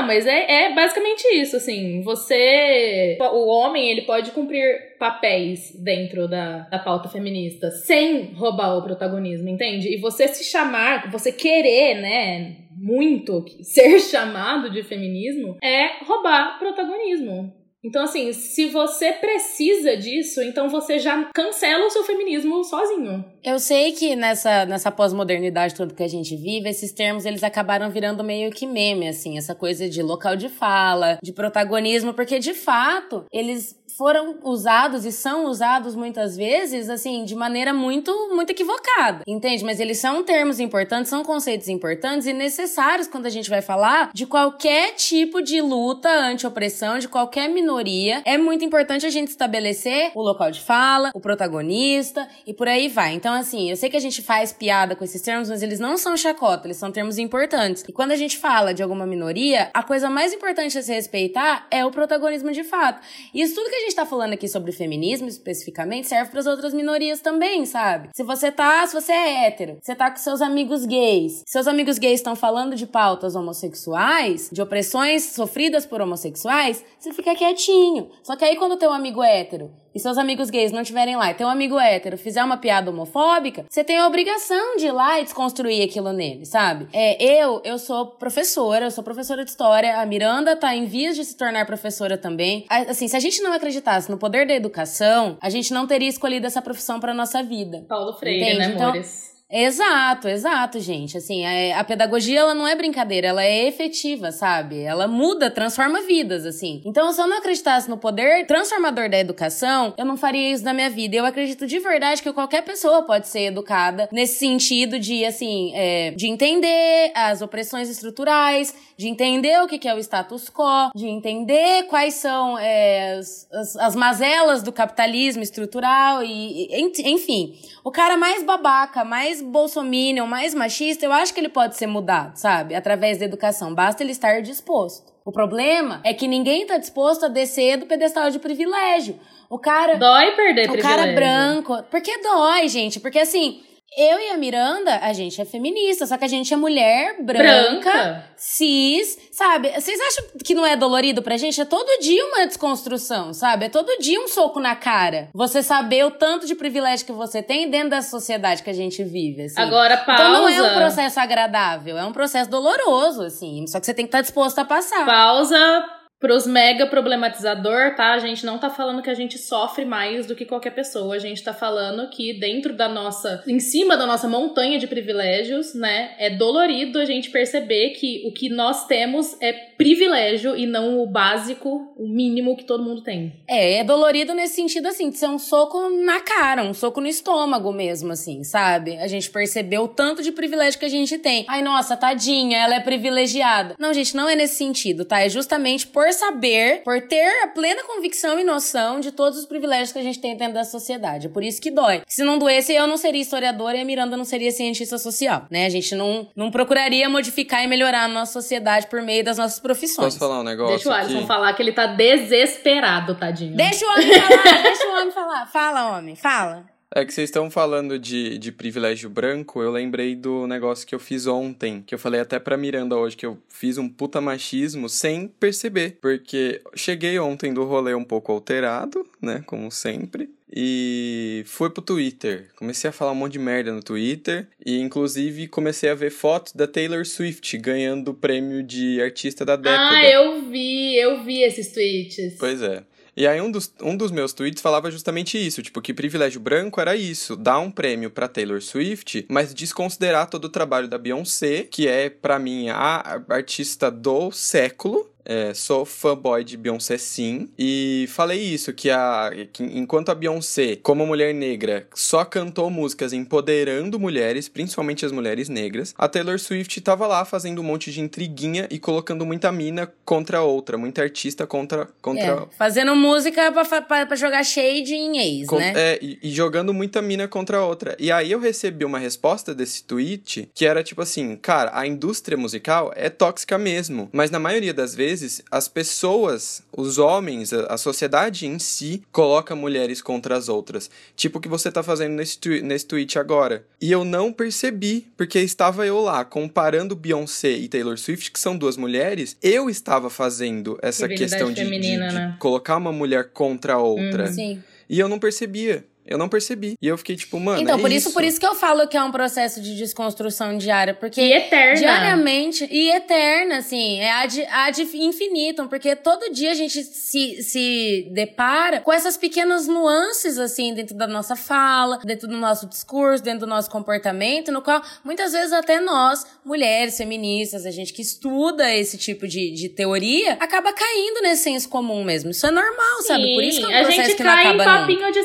Ah, mas é, é basicamente isso, assim. Você. O homem, ele pode cumprir papéis dentro da, da pauta feminista sem roubar o protagonismo, entende? E você se chamar, você querer, né? Muito ser chamado de feminismo é roubar protagonismo. Então, assim, se você precisa disso, então você já cancela o seu feminismo sozinho. Eu sei que nessa, nessa pós-modernidade toda que a gente vive, esses termos eles acabaram virando meio que meme, assim, essa coisa de local de fala, de protagonismo, porque de fato eles foram usados e são usados muitas vezes, assim, de maneira muito, muito equivocada, entende? Mas eles são termos importantes, são conceitos importantes e necessários quando a gente vai falar de qualquer tipo de luta anti-opressão, de qualquer minoria. É muito importante a gente estabelecer o local de fala, o protagonista e por aí vai. Então, assim, eu sei que a gente faz piada com esses termos, mas eles não são chacota, eles são termos importantes. E quando a gente fala de alguma minoria, a coisa mais importante a se respeitar é o protagonismo de fato. Isso tudo que a gente tá falando aqui sobre feminismo especificamente serve para as outras minorias também, sabe? Se você tá, se você é hétero, você tá com seus amigos gays, seus amigos gays estão falando de pautas homossexuais, de opressões sofridas por homossexuais, você fica quietinho. Só que aí quando teu amigo hétero e seus amigos gays não estiverem lá e teu amigo hétero fizer uma piada homofóbica, você tem a obrigação de ir lá e desconstruir aquilo nele, sabe? É, eu, eu sou professora, eu sou professora de história, a Miranda tá em vias de se tornar professora também. Assim, se a gente não acreditasse no poder da educação, a gente não teria escolhido essa profissão para nossa vida. Paulo Freire, Entende? né, então, amores? Exato, exato, gente. Assim, a, a, pedagogia ela não é brincadeira, ela é efetiva, sabe? Ela muda, transforma vidas, assim. Então, se eu não acreditasse no poder transformador da educação, eu não faria isso na minha vida. Eu acredito de verdade que qualquer pessoa pode ser educada nesse sentido de, assim, é, de entender as opressões estruturais, de entender o que é o status quo, de entender quais são é, as, as mazelas do capitalismo estrutural e, enfim. O cara mais babaca, mais bolsominion, mais machista, eu acho que ele pode ser mudado, sabe? Através da educação. Basta ele estar disposto. O problema é que ninguém tá disposto a descer do pedestal de privilégio. O cara. Dói perder o privilégio. cara branco. Por que dói, gente? Porque assim. Eu e a Miranda, a gente é feminista, só que a gente é mulher branca, Branca. cis, sabe? Vocês acham que não é dolorido pra gente? É todo dia uma desconstrução, sabe? É todo dia um soco na cara. Você saber o tanto de privilégio que você tem dentro da sociedade que a gente vive, assim. Agora, pausa. Então não é um processo agradável, é um processo doloroso, assim. Só que você tem que estar disposto a passar. Pausa pros mega problematizador, tá? A gente não tá falando que a gente sofre mais do que qualquer pessoa. A gente tá falando que dentro da nossa, em cima da nossa montanha de privilégios, né, é dolorido a gente perceber que o que nós temos é privilégio e não o básico, o mínimo que todo mundo tem. É, é dolorido nesse sentido, assim, de ser um soco na cara, um soco no estômago mesmo, assim, sabe? A gente percebeu o tanto de privilégio que a gente tem. Ai, nossa, tadinha, ela é privilegiada. Não, gente, não é nesse sentido, tá? É justamente por saber, por ter a plena convicção e noção de todos os privilégios que a gente tem dentro da sociedade. É por isso que dói. Se não doesse, eu não seria historiadora e a Miranda não seria cientista social, né? A gente não, não procuraria modificar e melhorar a nossa sociedade por meio das nossas profissões. Posso falar um negócio Deixa o Alisson aqui? falar que ele tá desesperado, tadinho. Deixa o homem falar, deixa o homem falar. Fala, homem, fala. É que vocês estão falando de, de privilégio branco, eu lembrei do negócio que eu fiz ontem, que eu falei até pra Miranda hoje, que eu fiz um puta machismo sem perceber. Porque cheguei ontem do rolê um pouco alterado, né, como sempre. E fui pro Twitter. Comecei a falar um monte de merda no Twitter. E inclusive comecei a ver fotos da Taylor Swift ganhando o prêmio de artista da década. Ah, eu vi, eu vi esses tweets. Pois é. E aí um dos, um dos meus tweets falava justamente isso, tipo, que privilégio branco era isso, dar um prêmio pra Taylor Swift, mas desconsiderar todo o trabalho da Beyoncé, que é, pra mim, a artista do século, é, sou fanboy de Beyoncé sim. E falei isso, que, a, que enquanto a Beyoncé, como mulher negra, só cantou músicas empoderando mulheres, principalmente as mulheres negras, a Taylor Swift tava lá fazendo um monte de intriguinha e colocando muita mina contra outra, muita artista contra. contra É, fazendo música pra, pra, pra jogar shade em ex, Con- né? É, e, e jogando muita mina contra a outra. E aí eu recebi uma resposta desse tweet que era tipo assim, cara, a indústria musical é tóxica mesmo. Mas na maioria das vezes, as pessoas, os homens, a, a sociedade em si, coloca mulheres contra as outras. Tipo o que você tá fazendo nesse, twi- nesse tweet agora. E eu não percebi, porque estava eu lá comparando Beyoncé e Taylor Swift, que são duas mulheres, eu estava fazendo essa questão de, de- feminina, de né? colocar uma mulher contra a outra. Sim. E eu não percebia. Eu não percebi. E eu fiquei tipo, mano. Então, é por isso, por isso que eu falo que é um processo de desconstrução diária, porque E eterna. diariamente e eterna, assim, é ad, ad infinitum, porque todo dia a gente se, se depara com essas pequenas nuances, assim, dentro da nossa fala, dentro do nosso discurso, dentro do nosso comportamento, no qual muitas vezes até nós, mulheres feministas, a gente que estuda esse tipo de, de teoria, acaba caindo nesse senso comum mesmo. Isso é normal, sabe? Por isso que é um a processo gente que não cai em acaba nunca. papinho de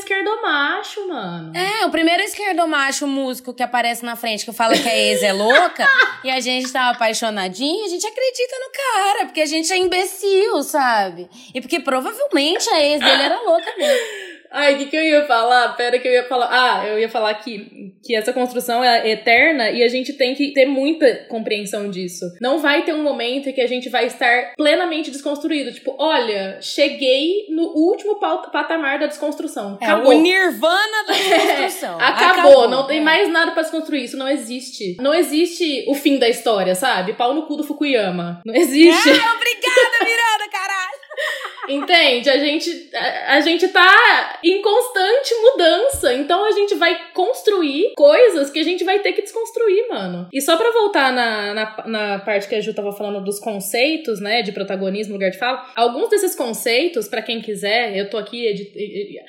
esquerdomacho, mano. É, o primeiro esquerdomacho músico que aparece na frente que fala que a ex é louca e a gente tá apaixonadinho, a gente acredita no cara, porque a gente é imbecil, sabe? E porque provavelmente a ex dele era louca mesmo. Ai, o que, que eu ia falar? Pera que eu ia falar. Ah, eu ia falar que, que essa construção é eterna e a gente tem que ter muita compreensão disso. Não vai ter um momento em que a gente vai estar plenamente desconstruído. Tipo, olha, cheguei no último patamar da desconstrução. É Acabou. o nirvana da desconstrução. Acabou, não tem é. mais nada pra desconstruir, isso não existe. Não existe o fim da história, sabe? Pau no cu do Fukuyama. Não existe. Ah, obrigada, Miranda, caralho! Entende? A gente, a, a gente tá em constante mudança. Então a gente vai construir coisas que a gente vai ter que desconstruir, mano. E só pra voltar na, na, na parte que a Ju tava falando dos conceitos, né? De protagonismo, lugar de fala. Alguns desses conceitos, pra quem quiser, eu tô aqui. edi-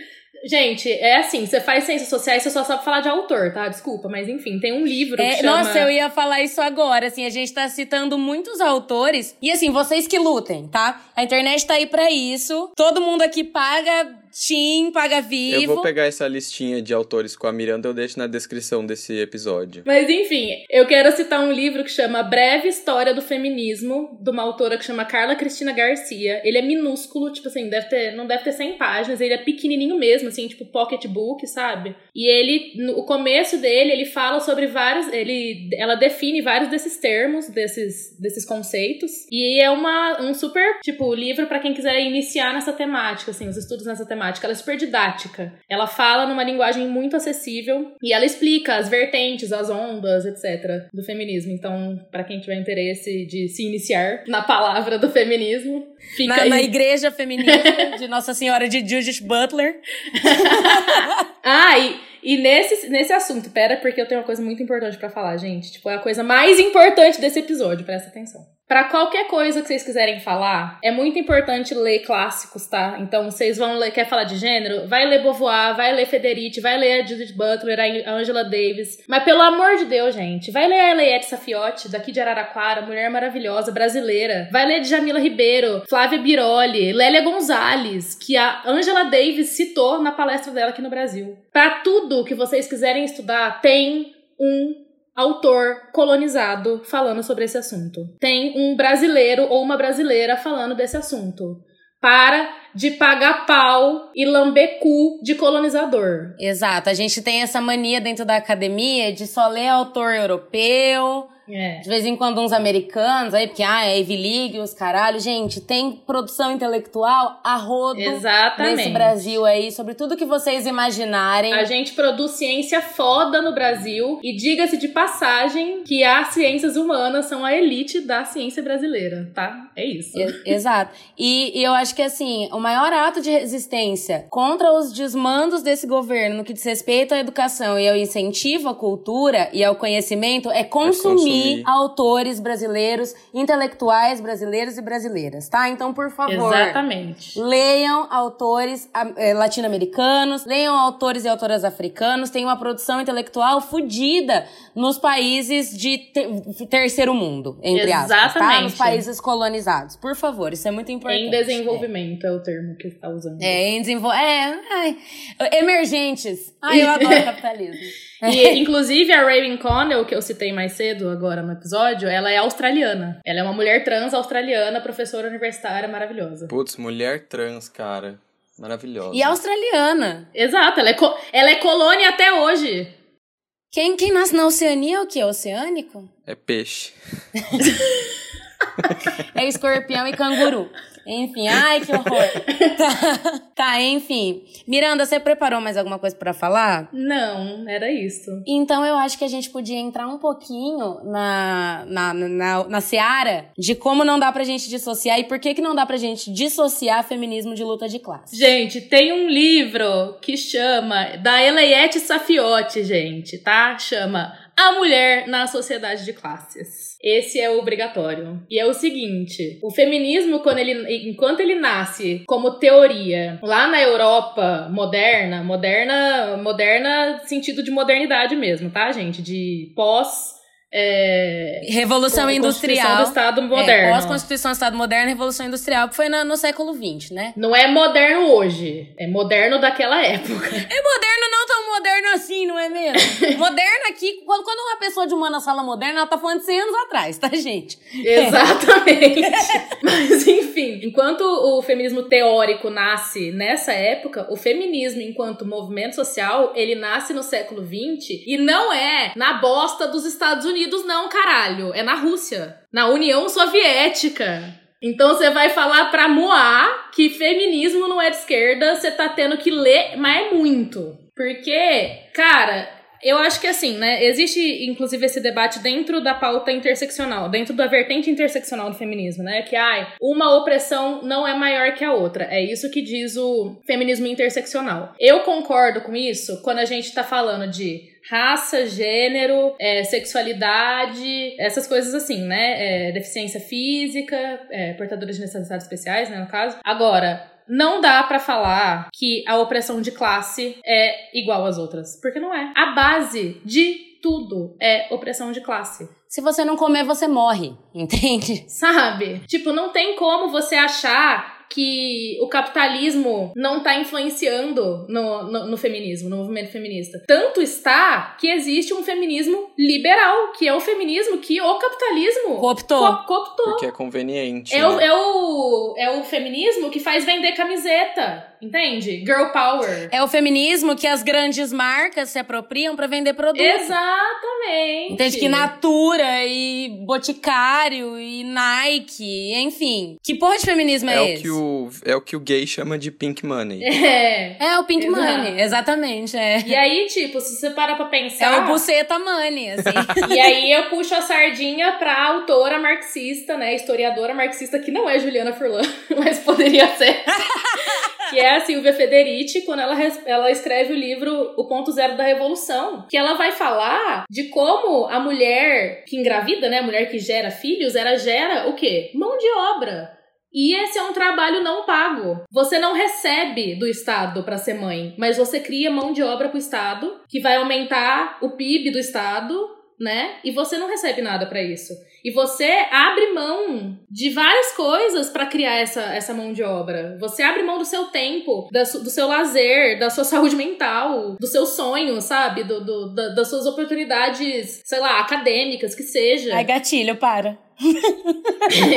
Gente, é assim, você faz ciências sociais, você só sabe falar de autor, tá? Desculpa, mas enfim, tem um livro É, que chama... Nossa, eu ia falar isso agora, assim, a gente tá citando muitos autores, e assim, vocês que lutem, tá? A internet tá aí pra isso, todo mundo aqui paga Tim, paga vivo. Eu vou pegar essa listinha de autores com a Miranda, eu deixo na descrição desse episódio. Mas enfim, eu quero citar um livro que chama Breve História do Feminismo, de uma autora que chama Carla Cristina Garcia. Ele é minúsculo, tipo assim, deve ter, não deve ter 100 páginas, ele é pequenininho mesmo, assim, tipo pocketbook, sabe? E ele, no o começo dele, ele fala sobre vários, ele, ela define vários desses termos, desses, desses conceitos. E é uma, um super, tipo, livro pra quem quiser iniciar nessa temática, assim, os estudos nessa temática. Pragmática, ela é super didática. Ela fala numa linguagem muito acessível e ela explica as vertentes, as ondas, etc. do feminismo. Então, para quem tiver interesse de se iniciar na palavra do feminismo, fica Na, aí. na igreja feminista de Nossa Senhora de Judith Butler. Ah, e, e nesse, nesse assunto, pera, porque eu tenho uma coisa muito importante pra falar, gente. Tipo, é a coisa mais importante desse episódio, presta atenção. Pra qualquer coisa que vocês quiserem falar, é muito importante ler clássicos, tá? Então, vocês vão ler, quer falar de gênero? Vai ler Beauvoir, vai ler Federici, vai ler a Judith Butler, a Angela Davis. Mas pelo amor de Deus, gente, vai ler a Eliette Safiotti, daqui de Araraquara, mulher maravilhosa, brasileira. Vai ler Djamila Ribeiro, Flávia Biroli, Lélia Gonzalez, que a Angela Davis citou na palestra dela aqui no Brasil. Pra tudo que vocês quiserem estudar, tem um autor colonizado falando sobre esse assunto. Tem um brasileiro ou uma brasileira falando desse assunto. Para de pagar pau e lamber cu de colonizador. Exato, a gente tem essa mania dentro da academia de só ler autor europeu, É. de vez em quando uns americanos, aí, porque, ah, é Ivy League, os caralho. Gente, tem produção intelectual a rodo Exatamente. nesse Brasil aí, sobre tudo que vocês imaginarem. A gente produz ciência foda no Brasil e diga-se de passagem que as ciências humanas são a elite da ciência brasileira, tá? É isso. E- Exato. E, e eu acho que, assim, o maior ato de resistência contra os desmandos desse governo no que diz respeito à educação e ao incentivo à cultura e ao conhecimento é consumir, consumir. autores brasileiros, intelectuais brasileiros e brasileiras, tá? Então, por favor. Exatamente. Leiam autores eh, latino-americanos, leiam autores e autoras africanos, tem uma produção intelectual fodida nos países de te- terceiro mundo, entre aspas, tá? Exatamente. Nos países colonizados. Por favor, isso é muito importante. Em desenvolvimento é. o termo que você tá usando. É, em desenvolvimento. É, ai, emergentes. Ai, eu adoro capitalismo. E, inclusive, a Raven Connell, que eu citei mais cedo agora no episódio, ela é australiana. Ela é uma mulher trans australiana, professora universitária maravilhosa. Putz, mulher trans, cara. Maravilhosa. E australiana. Exato, ela é, co- ela é colônia até hoje. Quem, quem nasce na Oceania é o quê? Oceânico? É peixe. É escorpião e canguru. Enfim, ai que horror. Tá, tá, enfim. Miranda, você preparou mais alguma coisa pra falar? Não, era isso. Então eu acho que a gente podia entrar um pouquinho na, na, na, na seara de como não dá pra gente dissociar e por que, que não dá pra gente dissociar feminismo de luta de classe. Gente, tem um livro que chama da Eliette Safiotti, gente, tá? Chama A Mulher na Sociedade de Classes. Esse é o obrigatório. E é o seguinte, o feminismo quando ele enquanto ele nasce como teoria lá na Europa moderna, moderna, moderna sentido de modernidade mesmo, tá, gente? De pós é, Revolução Constituição Industrial. do Estado É, moderno. Pós-Constituição do Estado Moderno, Revolução Industrial, que foi na- no século XX, né? Não é moderno hoje, é moderno daquela época. É moderno, não tão moderno assim, não é mesmo? moderno aqui, quando, quando uma pessoa de humanas fala moderno, ela tá falando de 100 anos atrás, tá, gente? Exatamente. Mas, enfim, enquanto o feminismo teórico nasce nessa época, o feminismo, enquanto movimento social, ele nasce no século XX e não é na bosta dos Estados Unidos, não, caralho. É na Rússia, na União Soviética. Então você vai falar pra Moá que feminismo não é de esquerda, você tá tendo que ler, mas é muito. Porque, cara, eu acho que assim, né? Existe, inclusive, esse debate dentro da pauta interseccional, dentro da vertente interseccional do feminismo, né? Que, ai, uma opressão não é maior que a outra. É isso que diz o feminismo interseccional. Eu concordo com isso quando a gente tá falando de raça, gênero, é, sexualidade, essas coisas assim, né? É, deficiência física, é, portadores de necessidades especiais, né, no caso. Agora, não dá pra falar que a opressão de classe é igual às outras, porque não é. A base de tudo é opressão de classe. Se você não comer, você morre, entende? Sabe? Tipo, não tem como você achar que o capitalismo não tá influenciando no, no, no feminismo, no movimento feminista. Tanto está que existe um feminismo liberal, que é o feminismo que o capitalismo Cooptou. co- cooptou. Porque é conveniente. É né? o, é, o, é o feminismo que faz vender camiseta. Entende? Girl power. É o feminismo que as grandes marcas se apropriam pra vender produto. Exatamente. Entende? Que Natura e Boticário e Nike, enfim. Que porra de feminismo é, É, o esse? que o, é o que o gay chama de pink money. É. É o Pink Exato. Money, exatamente, é. E aí, tipo, se você parar pra pensar. É o Buceta Money, assim. E aí eu puxo a sardinha pra autora marxista, né? Historiadora marxista, que não é Juliana Furlan, mas poderia ser. que é a Silvia Federici, quando ela, ela escreve o livro O Ponto Zero da Revolução. Que ela vai falar de como a mulher que engravida, né? A mulher que gera filhos, ela gera o quê? Mão de obra. E esse é um trabalho não pago. Você não recebe do Estado pra ser mãe, mas você cria mão de obra pro Estado, que vai aumentar o PIB do Estado, né? E você não recebe nada pra isso. E você abre mão de várias coisas pra criar essa, essa mão de obra. Você abre mão do seu tempo, da do seu lazer, da sua saúde mental, do seu sonho, sabe? Do, do- da- das suas oportunidades, sei lá, acadêmicas, que seja. Ai, gatilho, para.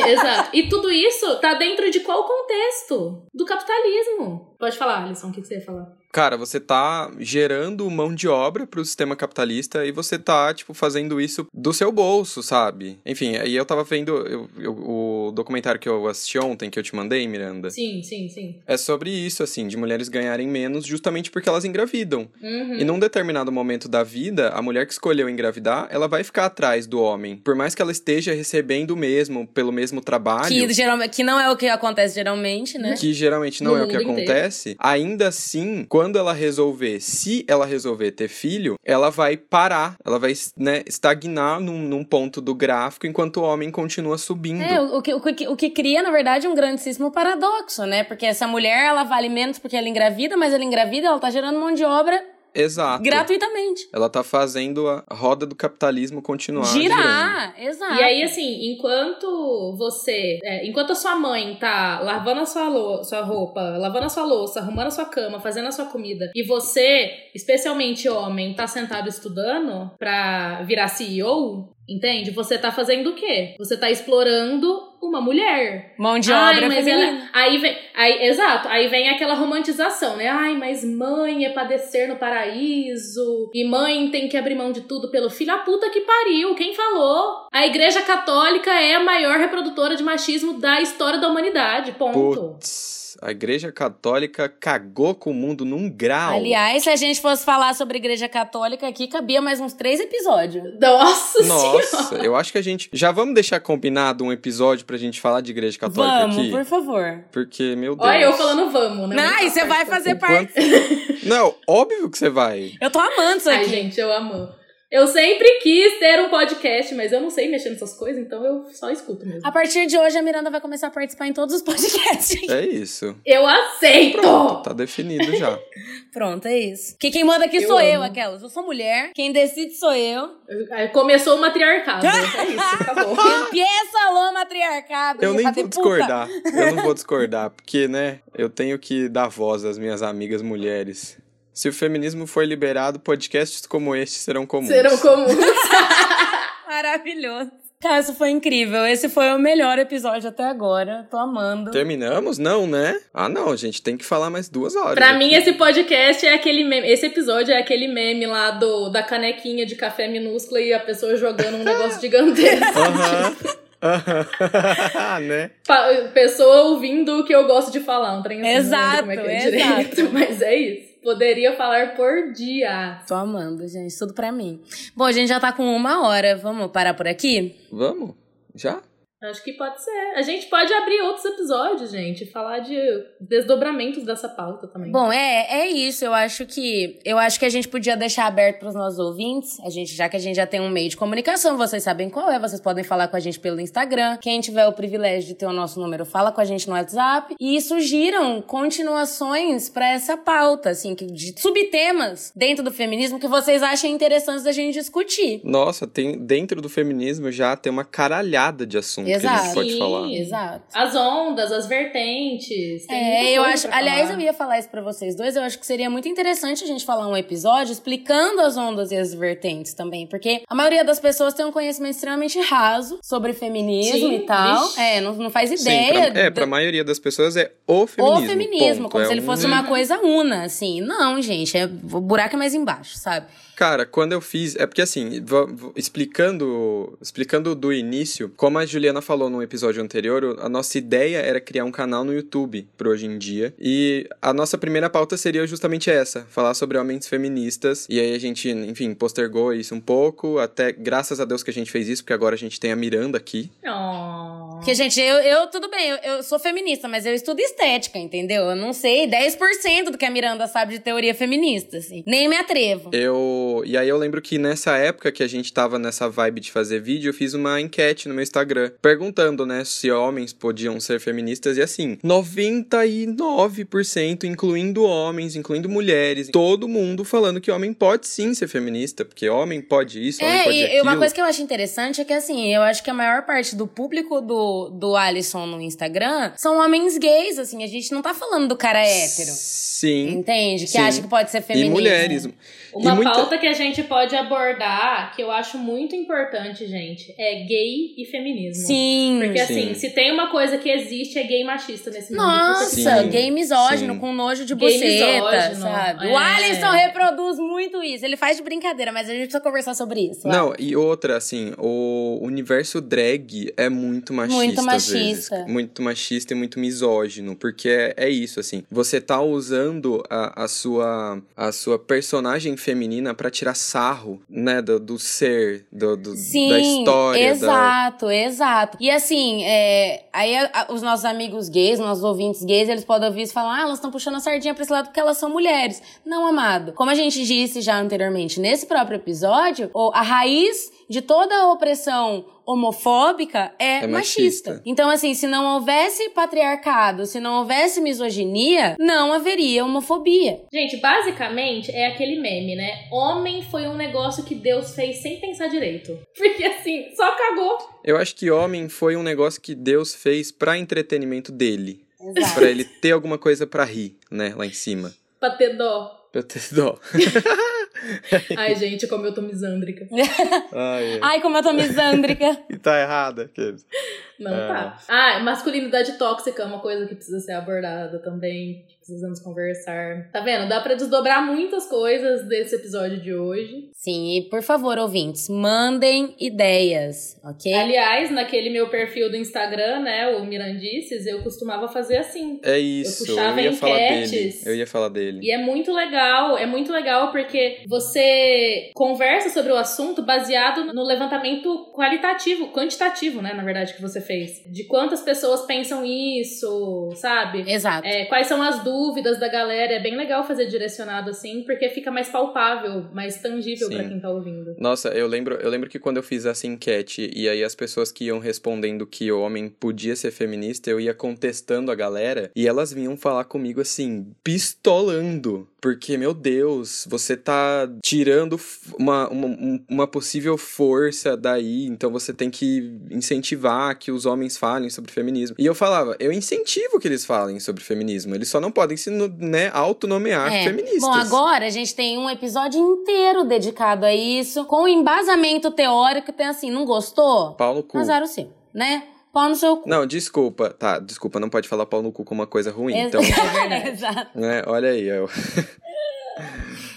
Exato. E tudo isso tá dentro de qual contexto? Do capitalismo. Pode falar, Alisson, o que que você ia falar? Cara, você tá gerando mão de obra pro sistema capitalista e você tá, tipo, fazendo isso do seu bolso, sabe? Enfim, aí eu tava vendo eu- eu- o documentário que eu assisti ontem, que eu te mandei, Miranda. Sim, sim, sim. É sobre isso, assim, de mulheres ganharem menos justamente porque elas engravidam. Uhum. E num determinado momento da vida, a mulher que escolheu engravidar, ela vai ficar atrás do homem. Por mais que ela esteja recebendo o mesmo, pelo mesmo trabalho. Que, geralmente, que não é o que acontece geralmente, né? Que geralmente não No é o que mundo inteiro. acontece, ainda assim, quando ela resolver, se ela resolver ter filho, ela vai parar, ela vai né, estagnar num, num ponto do gráfico enquanto o homem continua subindo. É, o, o que, o, que, o que cria, na verdade, um grandíssimo paradoxo, né? Porque essa mulher, ela vale menos porque ela engravida, mas ela engravida, ela tá gerando mão de obra Exato. gratuitamente. Ela tá fazendo a roda do capitalismo continuar girando. Girar, exato. E aí, assim, enquanto você. é, enquanto a sua mãe tá lavando a sua, sua roupa, lavando a sua louça, arrumando a sua cama, fazendo a sua comida, e você, especialmente homem, tá sentado estudando pra virar CEO, entende? Você tá fazendo o quê? Você tá explorando uma mulher. Mão de Ai, obra mas feminina. ela, aí vem, aí, exato, aí vem aquela romantização, né? Ai, mas mãe é padecer no paraíso, e mãe tem que abrir mão de tudo pelo filho. A puta que pariu, quem falou? A igreja católica é a maior reprodutora de machismo da história da humanidade, ponto. Putz, a igreja católica cagou com o mundo num grau. Aliás, se a gente fosse falar sobre igreja católica aqui, cabia mais uns três episódios. Nossa, Nossa, senhora. eu acho que a gente. Já vamos deixar combinado um episódio pra gente falar de igreja católica Vamos, aqui? por favor. Porque, meu Deus. Olha eu falando vamos, né? Não, e você vai fazer Enquanto- parte. Não, óbvio que você vai. Eu tô amando isso Ai, aqui. gente, eu amo. Eu sempre quis ter um podcast, mas eu não sei mexer nessas coisas, então eu só escuto mesmo. A partir de hoje, a Miranda vai começar a participar em todos os podcasts. É isso. Eu aceito! Pronto, tá definido já. Pronto, é isso. Que quem manda aqui Eu sou amo. eu, aquelas. Eu sou mulher. Quem decide sou eu. Aí Começou o matriarcado. é isso, acabou. Empieza o matriarcado. Eu nem vou puta. discordar. Eu não vou discordar, porque, né, eu tenho que dar voz às minhas amigas mulheres. Se o feminismo for liberado, podcasts como este serão comuns. Serão comuns. Maravilhoso. Cara, isso foi incrível. Esse foi o melhor episódio até agora. Tô amando. Terminamos? Não, né? Ah, não, a gente tem que falar mais duas horas. Pra aqui. mim, esse podcast é aquele meme. Esse episódio é aquele meme lá do, da canequinha de café minúscula e a pessoa jogando um negócio gigantesco. Aham. Aham. né? Pessoa ouvindo o que eu gosto de falar. Um trem assim, Exato, não lembro como é que é exato. direito, mas é isso. Poderia falar por dia. Tô amando, gente. Tudo pra mim. Bom, a gente já tá com uma hora. Vamos parar por aqui? Vamos? Já? Acho que pode ser. A gente pode abrir outros episódios, gente. Falar de desdobramentos dessa pauta também. Bom, é, é isso. Eu acho que eu acho que a gente podia deixar aberto para os nossos ouvintes. A gente, já que a gente já tem um meio de comunicação, vocês sabem qual é. Vocês podem falar com a gente pelo Instagram. Quem tiver o privilégio de ter o nosso número, fala com a gente no WhatsApp. E sugiram continuações para essa pauta, assim, de subtemas dentro do feminismo que vocês achem interessantes da gente discutir. Nossa, tem dentro do feminismo já tem uma caralhada de assuntos. Que a Exato. gente pode Sim. falar. Exato. As ondas, as vertentes. tem É, eu acho. pra Aliás, falar. eu ia falar isso pra vocês dois. Eu acho que seria muito interessante a gente falar um episódio explicando as ondas e as vertentes também. Porque a maioria das pessoas tem um conhecimento extremamente raso sobre feminismo Sim, e tal. vixe. É, não, não faz Sim, ideia. pra, é, do- pra maioria das pessoas é o feminismo. o feminismo, ponto. como É se ele um- fosse uma coisa una, assim. Não, gente, é, o buraco é mais embaixo, sabe? Cara, quando eu fiz. É porque assim, explicando explicando do início, como a Juliana falou no episódio anterior, a nossa ideia era criar um canal no YouTube pro hoje em dia. E a nossa primeira pauta seria justamente essa: falar sobre homens feministas. E aí a gente, enfim, postergou isso um pouco. Até graças a Deus que a gente fez isso, porque agora a gente tem a Miranda aqui. Oh. Porque, gente, eu, eu tudo bem, eu, eu sou feminista, mas eu estudo estética, entendeu? Eu não sei 10% do que a Miranda sabe de teoria feminista, assim. Nem me atrevo. Eu. E aí eu lembro que nessa época que a gente tava nessa vibe de fazer vídeo, eu fiz uma enquete no meu Instagram, perguntando, né, se homens podiam ser feministas, e assim, 99%, incluindo homens, incluindo mulheres, todo mundo falando que homem pode sim ser feminista, porque homem pode isso, homem É, pode e aquilo. uma coisa que eu acho interessante é que, assim, eu acho que a maior parte do público do, do Alisson no Instagram são homens gays, assim. A gente não tá falando do cara hétero. Sim. Entende? Que Sim. acha que pode ser E feminista. mulheres. Uma muita- pauta que a gente pode abordar, que eu acho muito importante, gente, é gay e feminismo. Sim. Porque assim, Sim. se tem uma coisa que existe, é gay machista nesse mundo. Nossa, Sim, gay misógino, sim. com nojo de Gay buceta, misógino, sabe? é. O Alisson reproduz muito isso. Ele faz de brincadeira, mas a gente precisa conversar sobre isso. vai. Não, e outra, assim, o universo drag é muito machista. Muito às machista. vezes. Muito machista e muito misógino. Porque é, é isso, assim. Você tá usando a, a, sua, a sua personagem feminina pra tirar sarro, né? Do, do ser, do, do- Sim, da história. da- exato, exato. E assim, é, aí a- a- os nossos amigos gays, nossos ouvintes gays, eles podem ouvir isso e falar, ah, elas estão puxando a sardinha pra esse lado porque elas são mulheres. Não, amado. Como a gente disse já anteriormente nesse próprio episódio, a raiz de toda a opressão homofóbica é, É machista. machista. Então, assim, se não houvesse patriarcado, se não houvesse misoginia, não haveria homofobia. Gente, basicamente é aquele meme, né? Homem foi um negócio que Deus fez sem pensar direito. Porque assim, só cagou. Eu acho que homem foi um negócio que Deus fez pra entretenimento dele. Exato. Pra ele ter alguma coisa pra rir, né? Lá em cima. Pra ter dó. Pra ter dó. Ai, gente, como eu tô misândrica. Ai, ai. Ai, como eu tô misândrica. E tá errada. aqueles. Não É. tá. Ah, masculinidade tóxica é uma coisa que precisa ser abordada também. que Precisamos conversar. Tá vendo? Dá pra desdobrar muitas coisas desse episódio de hoje. Sim, e por favor, ouvintes, mandem ideias, ok? Aliás, naquele meu perfil do Instagram, né, o Mirandices, eu costumava fazer assim. É isso, eu, puxava ia falar dele. enquetes. Eu ia falar dele. E é muito legal, é muito legal porque você conversa sobre o assunto baseado no levantamento qualitativo, quantitativo, né, na verdade, que você fez. De quantas pessoas pensam isso, sabe? Exato. É, quais são as dúvidas da galera? É bem legal fazer direcionado assim, porque fica mais palpável, mais tangível pra quem tá ouvindo. Nossa, eu lembro, eu lembro que quando eu fiz essa enquete e aí as pessoas que iam respondendo que o homem podia ser feminista, eu ia contestando a galera e elas vinham falar comigo assim, pistolando. Porque, meu Deus, você tá tirando uma, uma, um- uma possível força daí, então você tem que incentivar que os homens falem sobre feminismo. E eu falava, eu incentivo que eles falem sobre feminismo, eles só não podem se né, autonomear É. feministas. Bom, agora a gente tem um episódio inteiro dedicado a isso, com embasamento teórico, tem assim, não gostou? Pau no cu. Azar o seu, né? Pau no seu cu. Não, desculpa. Tá, desculpa, não pode falar pau no cu como uma coisa ruim. Ex- Então, Exato. né, olha aí. Eu...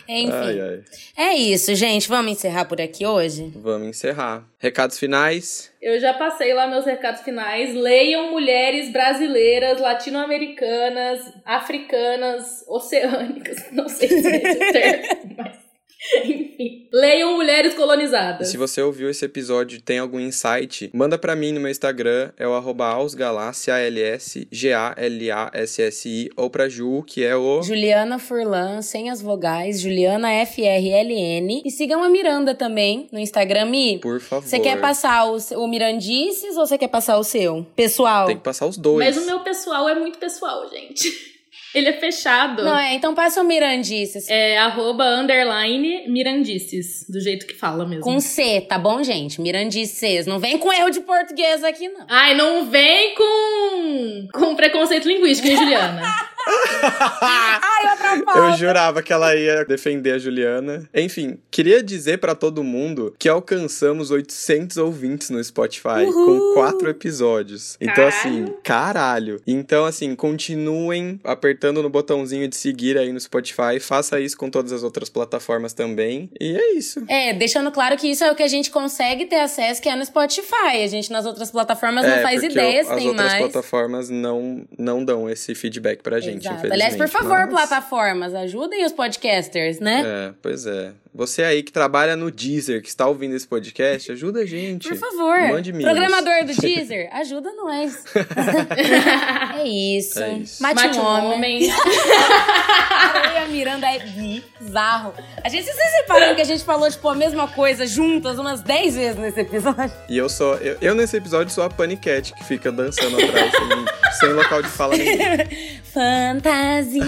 Enfim. Ai, ai. É isso, gente. Vamos encerrar por aqui hoje? Vamos encerrar. Recados finais. Eu já passei lá meus recados finais. Leiam mulheres brasileiras, latino-americanas, africanas, oceânicas. Não sei se é esse o termo, mas. Enfim. Leiam mulheres E colonizadas. se você ouviu esse episódio e tem algum insight, manda pra mim no meu Instagram, é o arroba ausgalassi, A-L-S-G-A-L-A-S-S-I, ou pra Ju, que é o... Juliana Furlan, sem as vogais, Juliana F-R-L-N. E sigam a Miranda também no Instagram. Mi, Por favor. você quer passar o, o Mirandices ou você quer passar o seu? Pessoal. Tem que passar os dois. Mas o meu pessoal é muito pessoal, gente. Ele é fechado. Não, é, então passa o Mirandices. É arroba underline Mirandices, do jeito que fala mesmo. Com C, tá bom, gente? Mirandices. Não vem com erro de português aqui, não. Ai, não vem com, com preconceito linguístico, hein, Juliana? Ai, pauta. Eu jurava que ela ia defender a Juliana. Enfim, queria dizer pra todo mundo que alcançamos 800 ouvintes no Spotify com quatro episódios. Então, assim, caralho. Então, assim, continuem apertando no botãozinho de seguir aí no Spotify. Faça isso com todas as outras plataformas também. E é isso. É, deixando claro que isso é o que a gente consegue ter acesso, que é no Spotify. A gente nas outras plataformas não É, faz porque ideia se as tem outras mais. plataformas não, não dão esse feedback pra gente, Exato. infelizmente. Aliás, por favor, mas- plataformas, ajudem os podcasters, né? É, pois é. Você aí que trabalha no Deezer, que está ouvindo esse podcast, ajuda a gente. Por favor. Mande mimos. Programador do Deezer, ajuda nós. é isso. É isso. Mate, Mate um homem. homem. E a Miranda é bizarro. A gente, vocês repararam que a gente falou, tipo, a mesma coisa juntas umas 10 vezes nesse episódio? E eu sou. Eu, eu nesse episódio sou a Panicat que fica dançando atrás, sem, sem local de fala nenhum. Fantasia.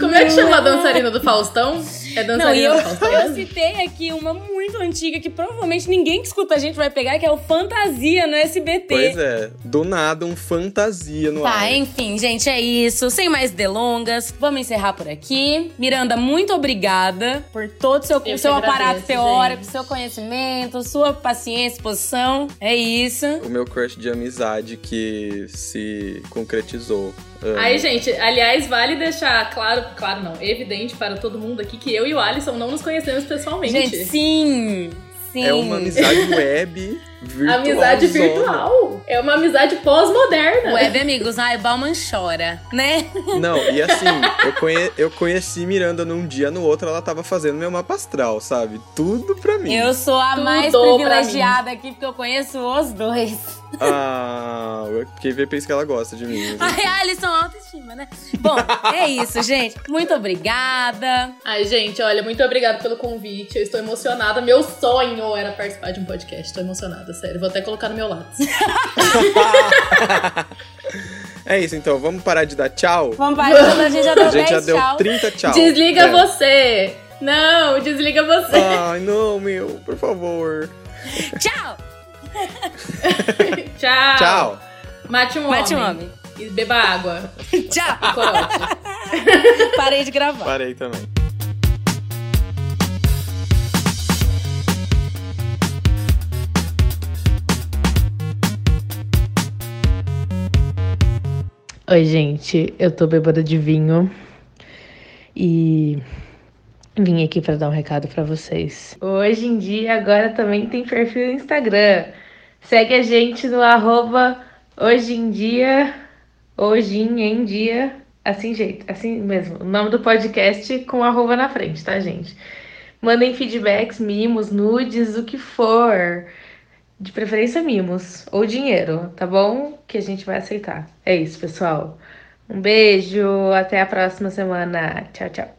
Como é que chama a dançarina do Faustão? É dançarina Não, eu, do Faustão. Eu citei aqui uma muito antiga que provavelmente ninguém que escuta a gente vai pegar, que é o Fantasia no SBT. Pois é, do nada um fantasia no Tá, ar. enfim, gente, é isso. Sem mais delongas, vamos encerrar por aqui. Miranda, muito obrigada por todo o seu, Eu seu que aparato agradeço, teórico, gente. seu conhecimento, sua paciência, exposição. É isso. O meu crush de amizade que se concretizou. Amo. Aí, gente, aliás, vale deixar claro, claro não, evidente para todo mundo aqui que eu e o Alisson não nos conhecemos pessoalmente. Gente, sim. Sim. É uma amizade web virtual. Amizade virtual. É uma amizade pós-moderna. Web amigos, ai, Bauman chora, né? Não, e assim, eu, conhe- eu conheci Miranda num dia, no outro ela tava fazendo meu mapa astral, sabe? Tudo pra mim. Eu sou a Tudo mais privilegiada aqui porque eu conheço os dois. Ah, ver por isso que ela gosta de mim. Ai, Alisson, autoestima, né? Bom, é isso, gente. Muito obrigada. Ai, gente, olha, muito obrigada pelo convite. Eu estou emocionada. Meu sonho era participar de um podcast. Estou emocionada, sério. Vou até colocar no meu lado. É isso, então, vamos parar de dar tchau? Vamos parar, a gente já deu A gente 10 já deu tchau. 30 tchau. Desliga É. você! Não, desliga você. Ai, não, meu, por favor. Tchau. Tchau. Tchau. Mate um Mate um homem. homem. E beba água. Tchau. Corote. Parei de gravar. Parei também. Oi, gente, eu tô bêbada de vinho e vim aqui pra dar um recado pra vocês. Hoje em dia, agora também tem perfil no Instagram. Segue a gente no arroba hoje em dia, hoje em dia, assim jeito, assim mesmo. O nome do podcast com arroba na frente, tá, gente? Mandem feedbacks, mimos, nudes, o que for. De preferência, mimos ou dinheiro, tá bom? Que a gente vai aceitar. É isso, pessoal. Um beijo, até a próxima semana. Tchau, tchau.